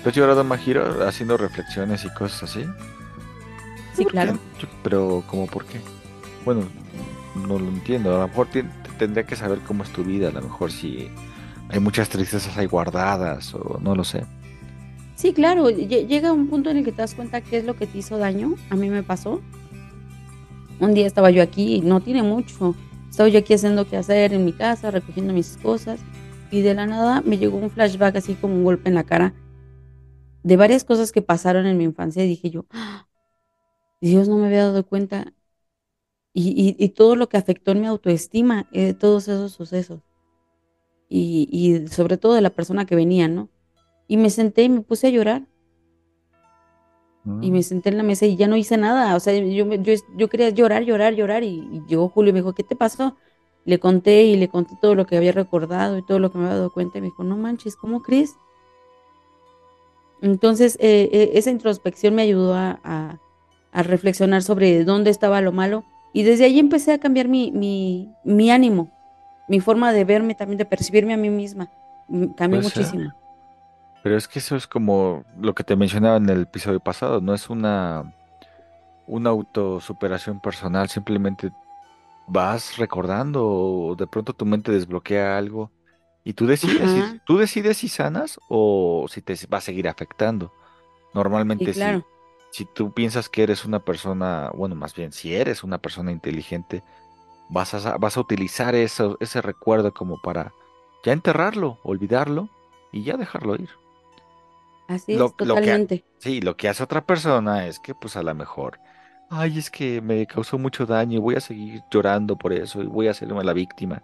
¿Tú has llorado, Majiro, haciendo reflexiones y cosas así? Sí, claro. Pero, ¿cómo por qué? Bueno, no lo entiendo. A lo mejor tendría que saber cómo es tu vida. A lo mejor si hay muchas tristezas ahí guardadas o no lo sé. Sí, claro. lle- Llega un punto en el que te das cuenta qué es lo que te hizo daño. A mí me pasó. Un día estaba yo aquí, no tiene mucho. Estaba yo aquí haciendo qué hacer en mi casa, recogiendo mis cosas. Y de la nada me llegó un flashback así como un golpe en la cara de varias cosas que pasaron en mi infancia. Y dije yo, "Ah, Dios no me había dado cuenta. Y, y- todo lo que afectó en mi autoestima, eh, todos esos sucesos. Y, y sobre todo de la persona que venía, ¿no? Y me senté y me puse a llorar. Y me senté en la mesa y ya no hice nada. O sea, yo, yo, yo quería llorar, llorar, llorar. Y, y llegó Julio y me dijo, ¿qué te pasó? Le conté y le conté todo lo que había recordado y todo lo que me había dado cuenta. Y me dijo, no manches, ¿cómo crees? Entonces, eh, eh, esa introspección me ayudó a, a- a reflexionar sobre dónde estaba lo malo. Y desde ahí empecé a cambiar mi, mi, mi ánimo, mi forma de verme, también de percibirme a mí misma. Mm, Cambió Puede ser. Pero es que eso es como lo que te mencionaba en el episodio pasado. No es una, una autosuperación personal. Simplemente vas recordando o de pronto tu mente desbloquea algo y tú decides, si, Ajá. tú decides si sanas o si te va a seguir afectando. Normalmente Sí, si- claro. si, tú piensas que eres una persona, bueno, más bien si eres una persona inteligente, vas a, vas a utilizar eso, ese recuerdo como para ya enterrarlo, olvidarlo y ya dejarlo ir. Así es, Lo- lo que- totalmente. Sí, lo que hace otra persona es que pues a lo mejor, ay, es que me causó mucho daño y voy a seguir llorando por eso y voy a hacerme la víctima.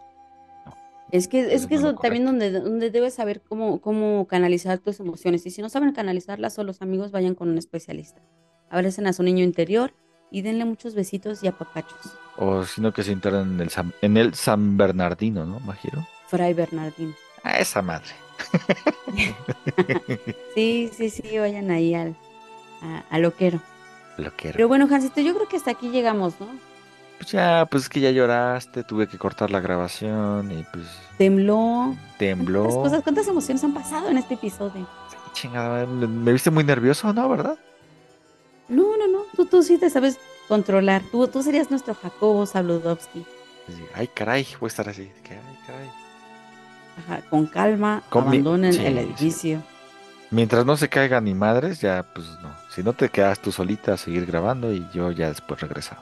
Es que, es que eso también donde, donde debes saber cómo, cómo canalizar tus emociones. Y si no saben canalizarlas, o los amigos vayan con un especialista. Abracen a su niño interior y denle muchos besitos y apapachos. O sino que se internan en el San, en el San Bernardino, ¿no, Majiro? Fray Bernardín. A esa madre. Sí, sí, sí, vayan ahí al, a, a loquero. Pero bueno, Jancito, yo creo que hasta aquí llegamos, ¿no? Pues ya, pues es que ya lloraste, tuve que cortar la grabación y pues Tembló. tembló. ¿Cuántas cosas, cuántas emociones han pasado en este episodio? Chingada, me, me viste muy nervioso, ¿no? ¿Verdad? No, no, no. Tú, tú sí te sabes controlar. Tú, tú serías nuestro Jacobo Sabludowski. Así, Ay, caray, voy a estar así. ay, caray. Ajá, con calma, Con mi- abandonen sí, el sí. edificio. Mientras no se caigan ni madres, ya pues no. Si no te quedas tú solita a seguir grabando y yo ya después regresaba.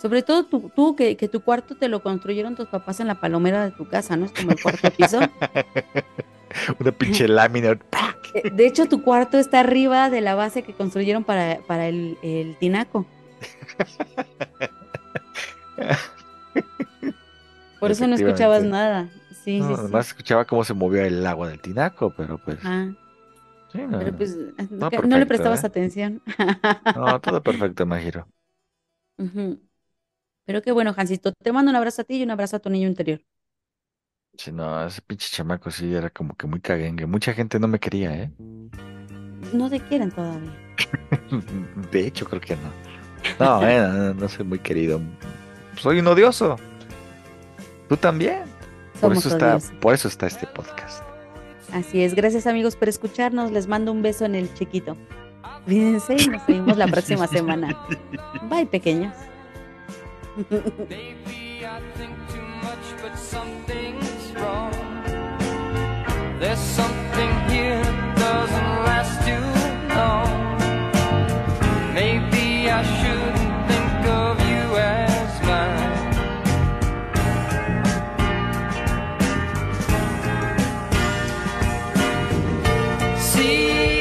Sobre todo tú, tú que, que tu cuarto te lo construyeron tus papás en la palomera de tu casa, ¿no? Es como el cuarto piso. Una pinche lámina. Eh, De hecho, tu cuarto está arriba de la base que construyeron para, para el, el tinaco. Por eso no escuchabas nada. Sí, No, sí, sí. Además escuchaba cómo se movía el agua del tinaco, pero pues. Ah, sí, no, pero no. pues No, no, le prestabas ¿eh? atención. No, todo perfecto, Majiro. Pero qué bueno, Hansito. Te mando un abrazo a ti y un abrazo a tu niño interior. Sí, no, ese pinche chamaco sí era como que muy caguengue. Mucha gente no me quería, ¿eh? No te quieren todavía. De hecho, creo que no. No, eh, no, no soy muy querido. Soy un odioso. Tú también. Por eso, está, por eso está este podcast. Así es. Gracias amigos por escucharnos. Les mando un beso en el chiquito. Cuídense y nos vemos la próxima semana. Bye pequeños. There's something here that doesn't last too long. Maybe I should. see.